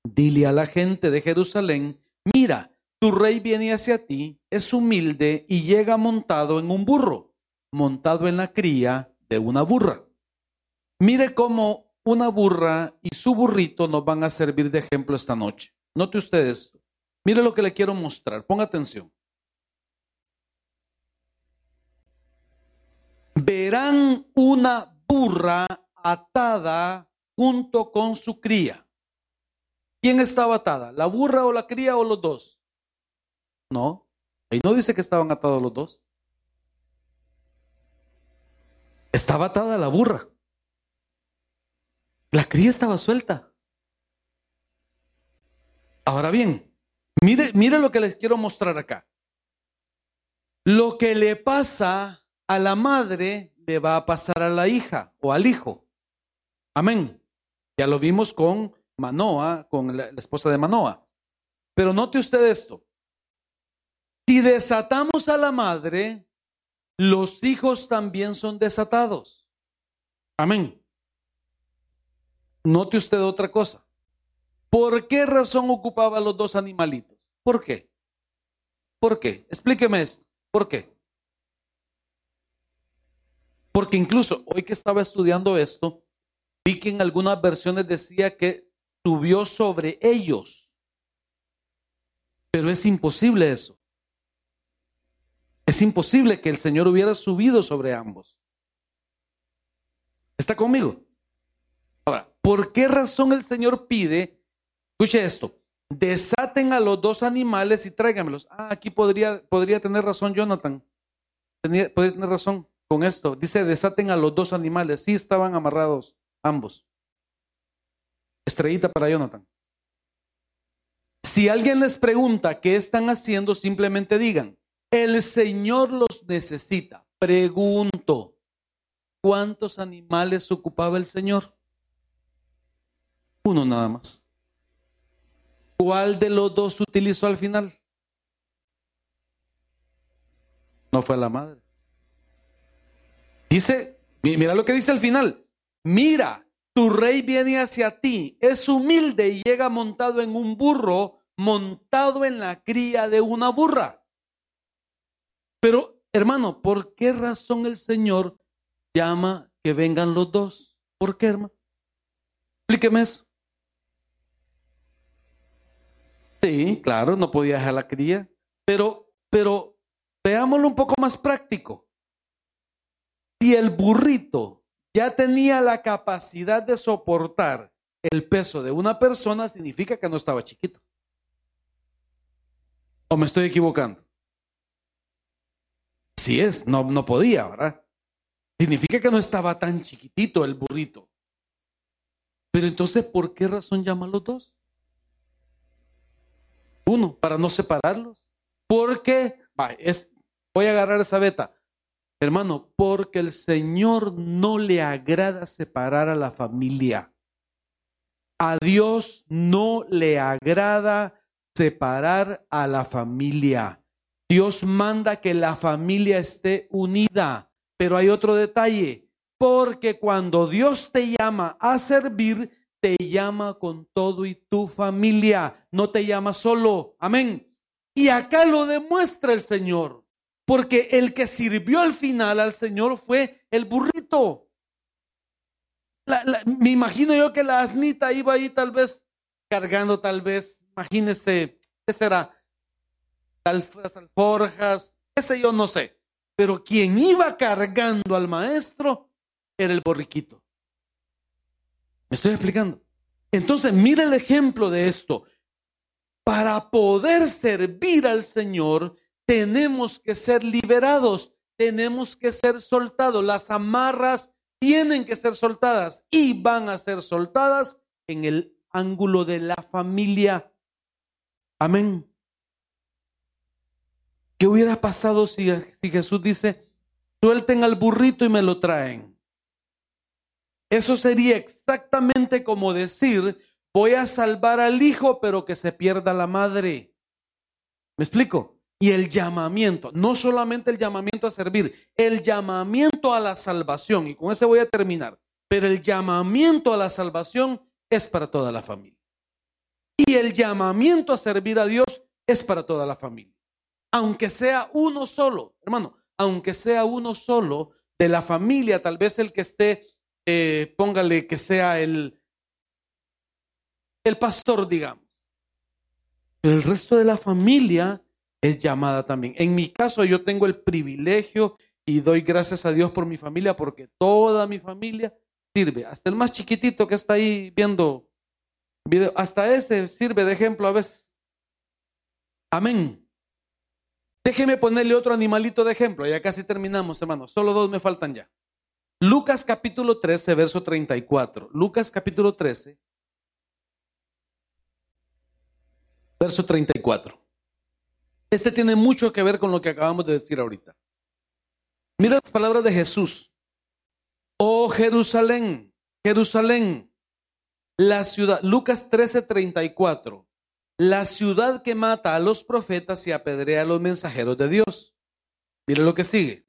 dile a la gente de Jerusalén, mira, tu rey viene hacia ti, es humilde y llega montado en un burro, montado en la cría de una burra. Mire cómo una burra y su burrito nos van a servir de ejemplo esta noche. Note ustedes, mire lo que le quiero mostrar, ponga atención. Verán una burra atada junto con su cría. ¿Quién estaba atada? ¿La burra o la cría o los dos? No, ahí no dice que estaban atados los dos. Estaba atada la burra. La cría estaba suelta. Ahora bien, mire, mire lo que les quiero mostrar acá. Lo que le pasa a la madre le va a pasar a la hija o al hijo. Amén. Ya lo vimos con Manoa, con la, esposa de Manoa. Pero note usted esto. Si desatamos a la madre, los hijos también son desatados. Amén. Note usted otra cosa. ¿Por qué razón ocupaba los dos animalitos? ¿Por qué? ¿Por qué? Explíqueme eso. ¿Por qué? Porque incluso hoy que estaba estudiando esto, vi que en algunas versiones decía que subió sobre ellos. Pero es imposible eso. Es imposible que el Señor hubiera subido sobre ambos. ¿Está conmigo? Ahora, ¿por qué razón el Señor pide, escuche esto, desaten a los dos animales y tráigamelos? Ah, aquí podría, podría tener razón Jonathan. Podría tener razón con esto. Dice, desaten a los dos animales. Sí estaban amarrados ambos. Estrellita para Jonathan. Si alguien les pregunta qué están haciendo, simplemente digan, el Señor los necesita. Pregunto, ¿cuántos animales ocupaba el Señor? Uno nada más. ¿Cuál de los dos utilizó al final? No fue la madre. Dice, mira lo que dice al final. Mira, tu rey viene hacia ti, es humilde y llega montado en un burro, montado en la cría de una burra. Pero, hermano, ¿por qué razón el Señor llama que vengan los dos? ¿Por qué, hermano? Explíqueme eso. Sí, claro, no podía dejar la cría, pero, pero veámoslo un poco más práctico. Si el burrito ya tenía la capacidad de soportar el peso de una persona, significa que no estaba chiquito. ¿O me estoy equivocando? Si es, no, no podía, ¿verdad? Significa que no estaba tan chiquitito el burrito. Pero entonces, ¿por qué razón llaman los dos? Uno, para no separarlos. Porque, es, voy a agarrar esa beta. Hermano, porque el Señor no le agrada separar a la familia. A Dios no le agrada separar a la familia. Dios manda que la familia esté unida. Pero hay otro detalle, porque cuando Dios te llama a servir, te llama con todo y tu familia, no te llama solo. Amén. Y acá lo demuestra el Señor. Porque el que sirvió al final al Señor fue el burrito. me imagino yo que la asnita iba ahí tal vez cargando, tal vez, imagínese, ¿qué será? Alforjas, qué sé yo, no sé. Pero quien iba cargando al maestro era el borriquito. ¿Me estoy explicando? Entonces, mira el ejemplo de esto. Para poder servir al Señor, tenemos que ser liberados, tenemos que ser soltados. Las amarras tienen que ser soltadas y van a ser soltadas en el ángulo de la familia. Amén. ¿Qué hubiera pasado si, Jesús dice, suelten al burrito y me lo traen? Eso sería exactamente como decir, voy a salvar al hijo, pero que se pierda la madre. ¿Me explico? y el llamamiento, no solamente el llamamiento a servir, el llamamiento a la salvación, y con ese voy a terminar, pero el llamamiento a la salvación es para toda la familia. Y el llamamiento a servir a Dios es para toda la familia. Aunque sea uno solo, hermano, aunque sea uno solo de la familia, tal vez el que esté, eh, póngale que sea el, el pastor, digamos. Pero el resto de la familia es llamada también. En mi caso, yo tengo el privilegio y doy gracias a Dios por mi familia, porque toda mi familia sirve. Hasta el más chiquitito que está ahí viendo video, hasta ese sirve de ejemplo a veces. Amén. Déjeme ponerle otro animalito de ejemplo. Ya casi terminamos, hermanos. Solo dos me faltan ya. Lucas capítulo 13, verso 34. Lucas capítulo 13, verso 34. Este tiene mucho que ver con lo que acabamos de decir ahorita. Mira las palabras de Jesús. Oh Jerusalén, Jerusalén, la ciudad, Lucas 13, 34 la ciudad que mata a los profetas y apedrea a los mensajeros de Dios. Mire lo que sigue.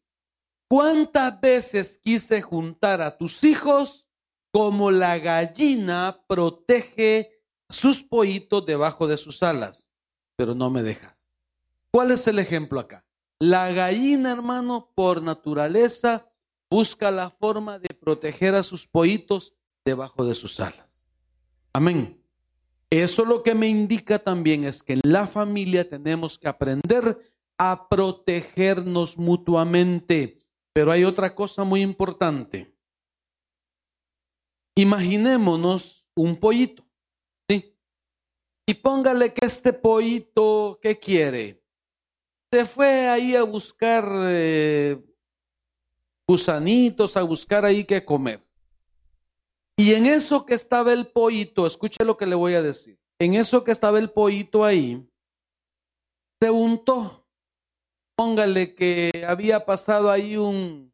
¿Cuántas veces quise juntar a tus hijos como la gallina protege sus pollitos debajo de sus alas? Pero no me dejas. ¿Cuál es el ejemplo acá? La gallina, hermano, por naturaleza busca la forma de proteger a sus pollitos debajo de sus alas. Amén. Eso lo que me indica también es que en la familia tenemos que aprender a protegernos mutuamente. Pero hay otra cosa muy importante. Imaginémonos un pollito, ¿sí? Y póngale que este pollito, ¿qué quiere? Se fue ahí a buscar eh, gusanitos, a buscar ahí qué comer. Y en eso que estaba el pollito, escuche lo que le voy a decir. En eso que estaba el pollito ahí, se untó. Póngale que había pasado ahí un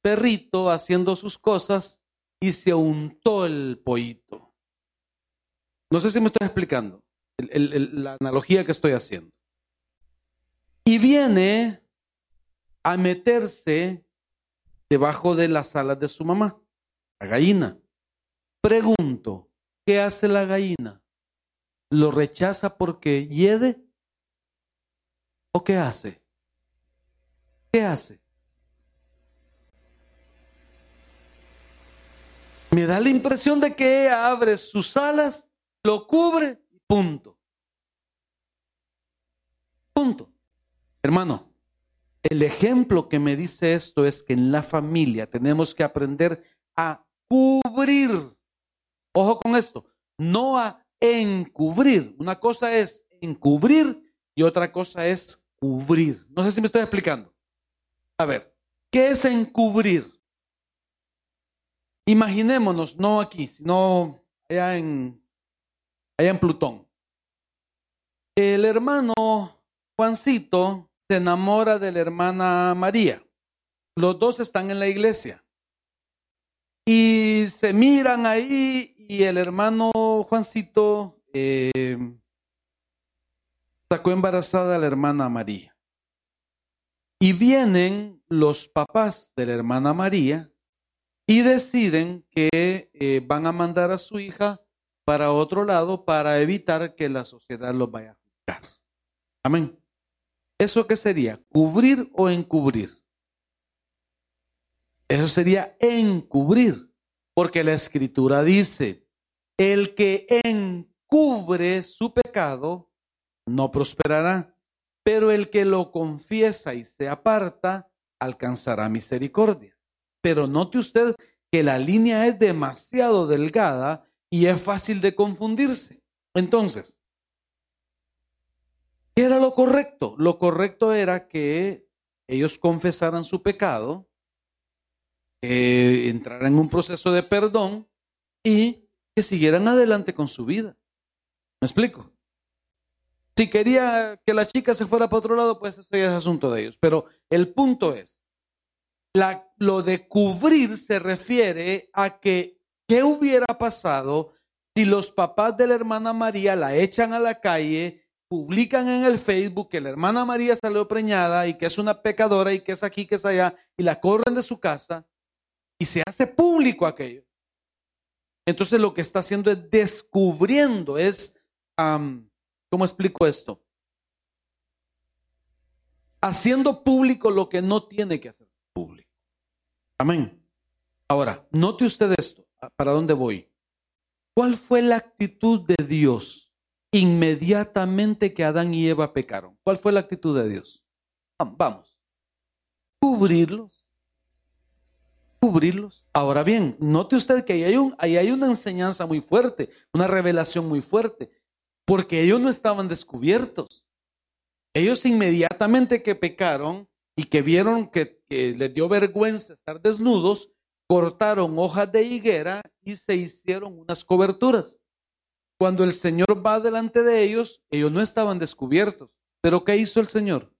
perrito haciendo sus cosas y se untó el pollito. No sé si me estoy explicando la analogía que estoy haciendo. Y viene a meterse debajo de las alas de su mamá, la gallina. Pregunto, ¿qué hace la gallina? ¿Lo rechaza porque hiede? ¿O qué hace? ¿Qué hace? Me da la impresión de que abre sus alas, lo cubre punto. Punto. Hermano, el ejemplo que me dice esto es que en la familia tenemos que aprender a cubrir Ojo con esto, no a encubrir. Una cosa es encubrir y otra cosa es cubrir. No sé si me estoy explicando. A ver, ¿qué es encubrir? Imaginémonos, no aquí, sino allá en, allá en Plutón. El hermano Juancito se enamora de la hermana María. Los dos están en la iglesia. Y se miran ahí y el hermano Juancito eh, sacó embarazada a la hermana María. Y vienen los papás de la hermana María y deciden que eh, van a mandar a su hija para otro lado para evitar que la sociedad los vaya a juzgar. Amén. ¿Eso qué sería? ¿Cubrir o encubrir? Eso sería encubrir, porque la escritura dice, el que encubre su pecado no prosperará, pero el que lo confiesa y se aparta alcanzará misericordia. Pero note usted que la línea es demasiado delgada y es fácil de confundirse. Entonces, ¿qué era lo correcto? Lo correcto era que ellos confesaran su pecado eh, entraran en un proceso de perdón y que siguieran adelante con su vida. ¿Me explico? Si quería que la chica se fuera para otro lado, pues eso ya es asunto de ellos. Pero el punto es, la, lo de cubrir se refiere a que, ¿qué hubiera pasado si los papás de la hermana María la echan a la calle, publican en el Facebook que la hermana María salió preñada y que es una pecadora y que es aquí, que es allá, y la corren de su casa? Y se hace público aquello. Entonces lo que está haciendo es descubriendo, es, ¿cómo explico esto? haciendo público lo que no tiene que hacer público. Amén. Ahora, note usted esto. ¿Para dónde voy? ¿Cuál fue la actitud de Dios inmediatamente que Adán y Eva pecaron? ¿Cuál fue la actitud de Dios? Vamos. Cubrirlos. Cubrirlos. Ahora bien, note usted que ahí hay, un, ahí hay una enseñanza muy fuerte, una revelación muy fuerte, porque ellos no estaban descubiertos. Ellos inmediatamente que pecaron y que vieron que, les dio vergüenza estar desnudos, cortaron hojas de higuera y se hicieron unas coberturas. Cuando el Señor va delante de ellos, ellos no estaban descubiertos. ¿Pero qué hizo el Señor?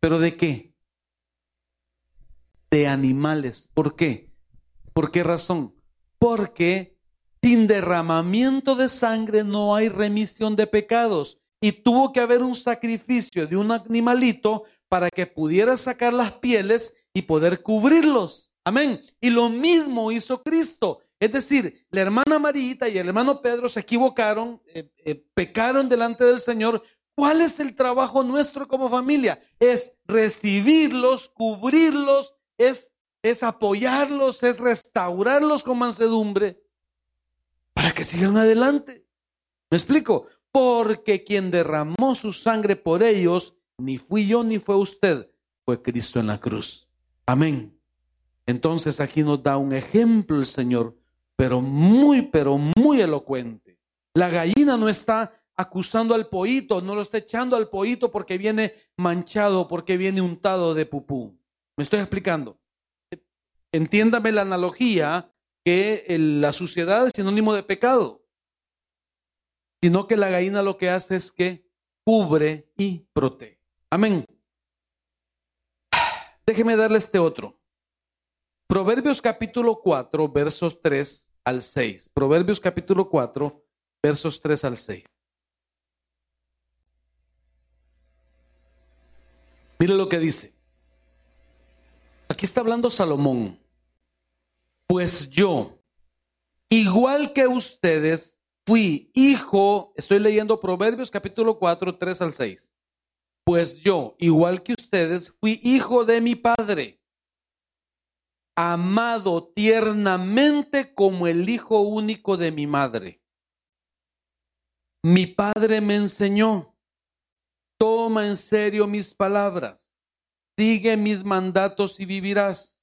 ¿Pero de qué? De animales. ¿Por qué? ¿Por qué razón? Porque sin derramamiento de sangre no hay remisión de pecados y tuvo que haber un sacrificio de un animalito para que pudiera sacar las pieles y poder cubrirlos. Amén. Y lo mismo hizo Cristo. Es decir, la hermana Marita y el hermano Pedro se equivocaron, eh, eh, pecaron delante del Señor. ¿Cuál es el trabajo nuestro como familia? Es recibirlos, cubrirlos, es, es apoyarlos, es restaurarlos con mansedumbre para que sigan adelante. ¿Me explico? porque quien derramó su sangre por ellos, ni fui yo ni fue usted, fue Cristo en la cruz. Amén. Entonces aquí nos da un ejemplo el Señor, pero muy, pero muy elocuente. La gallina no está acusando al poito, no lo está echando al poito porque viene manchado, porque viene untado de pupú. ¿Me estoy explicando? Entiéndame la analogía que la suciedad es sinónimo de pecado sino que la gallina lo que hace es que cubre y protege. Amén. Déjeme darle este otro. Proverbios capítulo 4, versos 3 al 6. Proverbios capítulo 4, versos 3 al 6. Mire lo que dice. Aquí está hablando Salomón. Pues yo, igual que ustedes, fui hijo, estoy leyendo Proverbios capítulo 4, 3 al 6. Pues yo, igual que ustedes, fui hijo de mi padre, amado tiernamente como el hijo único de mi madre. Mi padre me enseñó, toma en serio mis palabras, sigue mis mandatos y vivirás.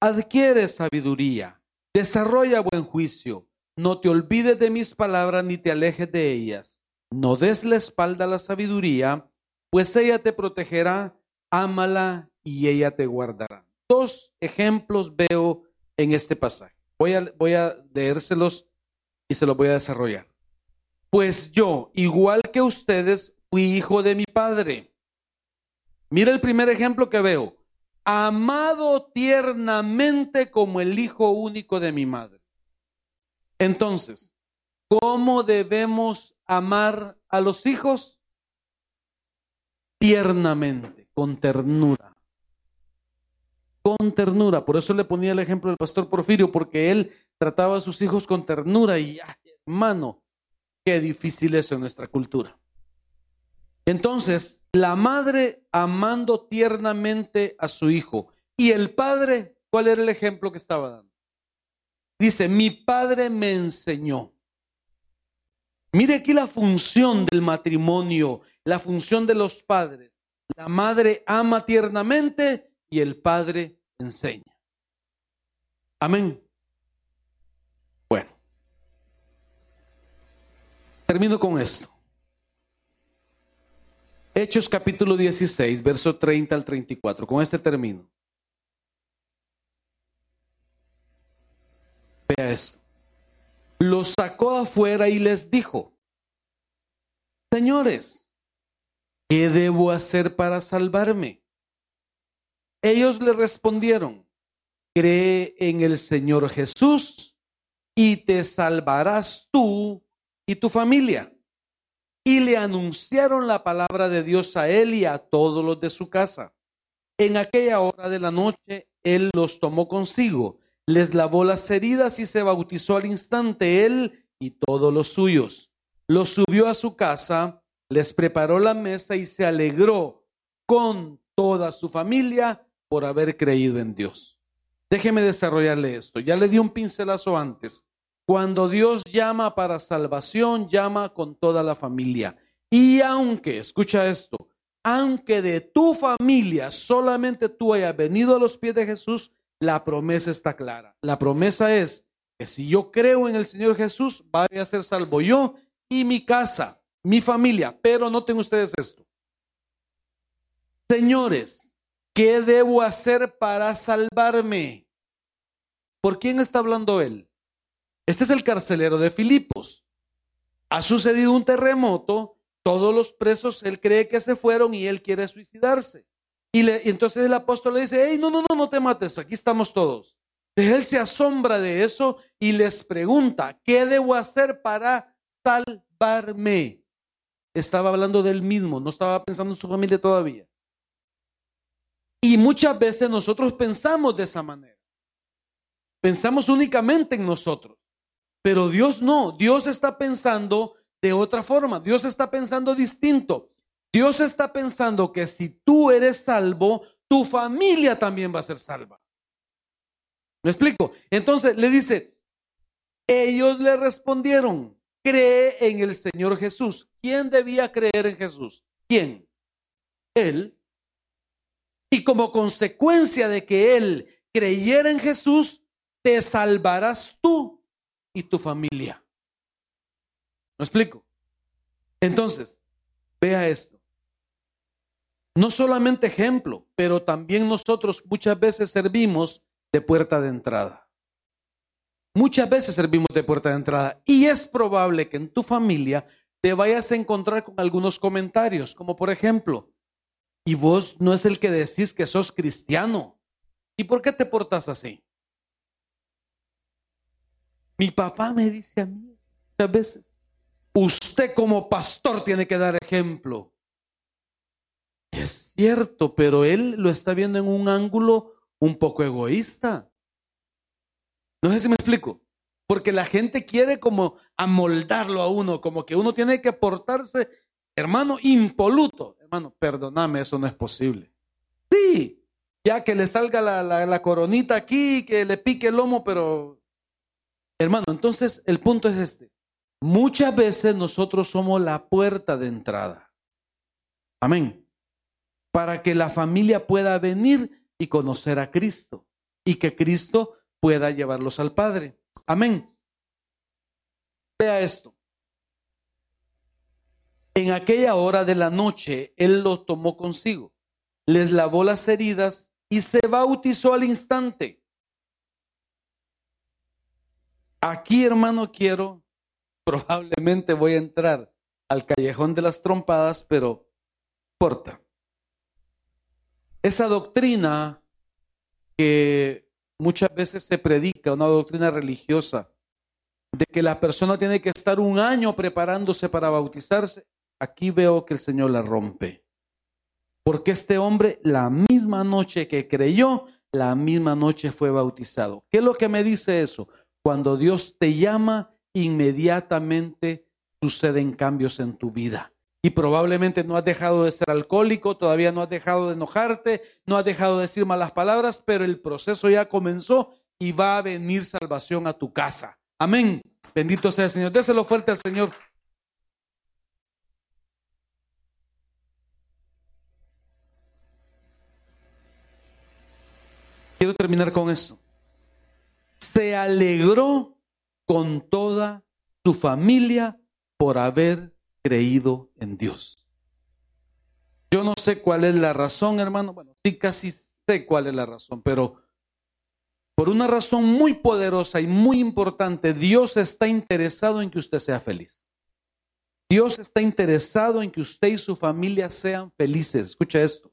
Adquiere sabiduría, desarrolla buen juicio no te olvides de mis palabras ni te alejes de ellas. No des la espalda a la sabiduría, pues ella te protegerá, ámala y ella te guardará. Dos ejemplos veo en este pasaje. Voy a, voy a leérselos y se los voy a desarrollar. Pues yo, igual que ustedes, fui hijo de mi padre. Mira el primer ejemplo que veo. Amado tiernamente como el hijo único de mi madre. Entonces, ¿cómo debemos amar a los hijos? Tiernamente, con ternura. Con ternura. Por eso le ponía el ejemplo del pastor Porfirio, porque él trataba a sus hijos con ternura y, hermano, qué difícil es en nuestra cultura. Entonces, la madre amando tiernamente a su hijo y el padre, ¿cuál era el ejemplo que estaba dando? Dice, mi padre me enseñó. Mire aquí la función del matrimonio, la función de los padres. La madre ama tiernamente y el padre enseña. Amén. Bueno, termino con esto. Hechos capítulo 16, verso 30 al 34. Con este termino. Vea esto. Los sacó afuera y les dijo, señores, ¿qué debo hacer para salvarme? Ellos le respondieron, cree en el Señor Jesús y te salvarás tú y tu familia. Y le anunciaron la palabra de Dios a él y a todos los de su casa. En aquella hora de la noche, él los tomó consigo les lavó las heridas y se bautizó al instante él y todos los suyos. Los subió a su casa, les preparó la mesa y se alegró con toda su familia por haber creído en Dios. Déjeme desarrollarle esto. Ya le di un pincelazo antes. Cuando Dios llama para salvación, llama con toda la familia. Y aunque, escucha esto, aunque de tu familia solamente tú hayas venido a los pies de Jesús, la promesa está clara. La promesa es que si yo creo en el Señor Jesús, voy a ser salvo yo y mi casa, mi familia. Pero noten ustedes esto. Señores, ¿qué debo hacer para salvarme? ¿Por quién está hablando él? Este es el carcelero de Filipos. Ha sucedido un terremoto, todos los presos, él cree que se fueron y él quiere suicidarse. Y, entonces el apóstol le dice, hey, no, no, no, no te mates, aquí estamos todos. él se asombra de eso y les pregunta, ¿qué debo hacer para salvarme? Estaba hablando del mismo, no estaba pensando en su familia todavía. Y muchas veces nosotros pensamos de esa manera. Pensamos únicamente en nosotros. Pero Dios no, Dios está pensando de otra forma, Dios está pensando distinto. Dios está pensando que si tú eres salvo, tu familia también va a ser salva. ¿Me explico? Entonces le dice, ellos le respondieron, cree en el Señor Jesús. ¿Quién debía creer en Jesús? ¿Quién? Él. Y como consecuencia de que él creyera en Jesús, te salvarás tú y tu familia. ¿Me explico? Entonces, vea esto. No solamente ejemplo, pero también nosotros muchas veces servimos de puerta de entrada. Muchas veces servimos de puerta de entrada y es probable que en tu familia te vayas a encontrar con algunos comentarios, como por ejemplo, y vos no es el que decís que sos cristiano. ¿Y por qué te portas así? Mi papá me dice a mí muchas veces, usted como pastor tiene que dar ejemplo. Es cierto, pero él lo está viendo en un ángulo un poco egoísta. No sé si me explico. Porque la gente quiere como amoldarlo a uno, como que uno tiene que portarse, hermano, impoluto. Hermano, perdóname, eso no es posible. Sí, ya que le salga la, la coronita aquí, que le pique el lomo, pero, hermano, entonces el punto es este. Muchas veces nosotros somos la puerta de entrada. Amén para que la familia pueda venir y conocer a Cristo y que Cristo pueda llevarlos al Padre. Amén. Vea esto. En aquella hora de la noche, Él lo tomó consigo, les lavó las heridas y se bautizó al instante. Aquí, hermano, quiero, probablemente voy a entrar al callejón de las trompadas, pero corta esa doctrina que muchas veces se predica, una doctrina religiosa, de que la persona tiene que estar un año preparándose para bautizarse, aquí veo que el Señor la rompe. Porque este hombre la misma noche que creyó, la misma noche fue bautizado. ¿Qué es lo que me dice eso? Cuando Dios te llama, inmediatamente suceden cambios en tu vida y probablemente no has dejado de ser alcohólico, todavía no has dejado de enojarte, no has dejado de decir malas palabras, pero el proceso ya comenzó y va a venir salvación a tu casa. Amén. Bendito sea el Señor. Déselo fuerte al Señor. Quiero terminar con esto. Se alegró con toda su familia por haber creído en Dios. Yo no sé cuál es la razón, hermano. Bueno, sí, casi sé cuál es la razón, pero por una razón muy poderosa y muy importante, Dios está interesado en que usted sea feliz. Dios está interesado en que usted y su familia sean felices. Escucha esto.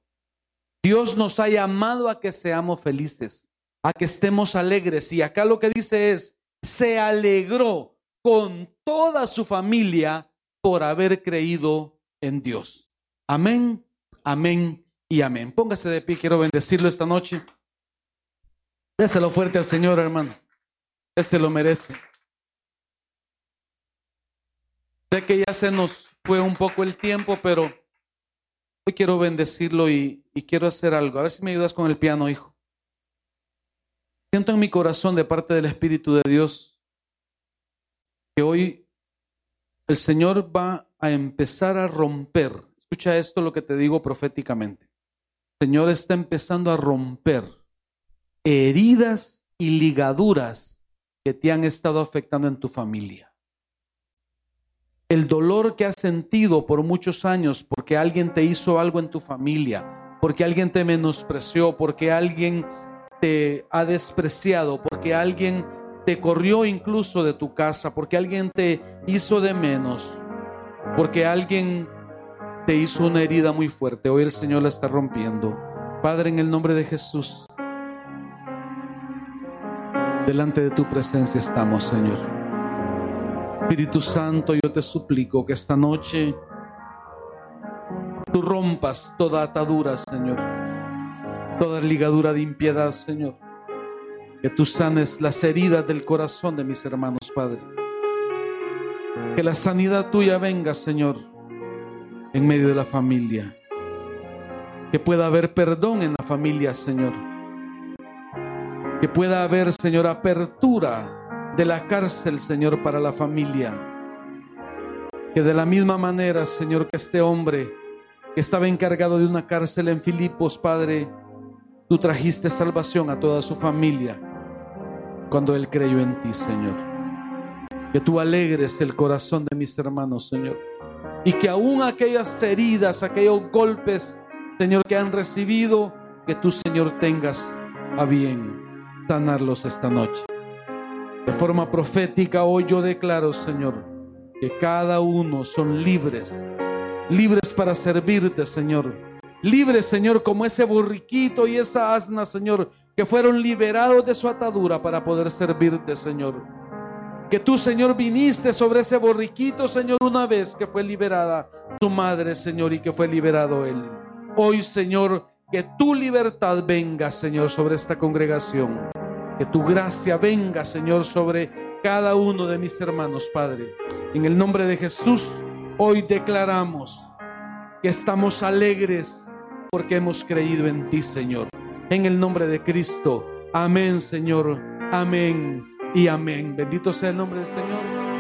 Dios nos ha llamado a que seamos felices, a que estemos alegres. Y acá lo que dice es, se alegró con toda su familia por haber creído en Dios. Amén, amén y amén. Póngase de pie, quiero bendecirlo esta noche. Déselo fuerte al Señor, hermano. Él se lo merece. Sé que ya se nos fue un poco el tiempo, pero hoy quiero bendecirlo y, y quiero hacer algo. A ver si me ayudas con el piano, hijo. Siento en mi corazón de parte del Espíritu de Dios que hoy el Señor va a empezar a romper. Escucha esto lo que te digo proféticamente. El Señor está empezando a romper heridas y ligaduras que te han estado afectando en tu familia. El dolor que has sentido por muchos años porque alguien te hizo algo en tu familia, porque alguien te menospreció, porque alguien te ha despreciado, porque alguien te corrió incluso de tu casa, porque alguien te hizo de menos, porque alguien te hizo una herida muy fuerte. Hoy el Señor la está rompiendo. Padre, en el nombre de Jesús, delante de tu presencia estamos, Señor. Espíritu Santo, yo te suplico que esta noche tú rompas toda atadura, Señor toda ligadura de impiedad, Señor. Que tú sanes las heridas del corazón de mis hermanos, Padre. Que la sanidad tuya venga, Señor, en medio de la familia. Que pueda haber perdón en la familia, Señor. Que pueda haber, Señor, apertura de la cárcel, Señor, para la familia. Que de la misma manera, Señor, que este hombre que estaba encargado de una cárcel en Filipos, Padre, Tú trajiste salvación a toda su familia cuando Él creyó en ti, Señor. Que tú alegres el corazón de mis hermanos, Señor. Y que aún aquellas heridas, aquellos golpes, Señor, que han recibido, que tú, Señor, tengas a bien sanarlos esta noche. De forma profética, hoy yo declaro, Señor, que cada uno son libres, libres para servirte, Señor Libre, Señor, como ese borriquito y esa asna, Señor, que fueron liberados de su atadura para poder servirte, Señor. Que tú, Señor, viniste sobre ese borriquito, Señor, una vez que fue liberada su madre, Señor, y que fue liberado él. Hoy, Señor, que tu libertad venga, Señor, sobre esta congregación. Que tu gracia venga, Señor, sobre cada uno de mis hermanos, Padre. En el nombre de Jesús, hoy declaramos que estamos alegres porque hemos creído en ti, Señor. En el nombre de Cristo. Amén, Señor. Amén y amén. Bendito sea el nombre del Señor.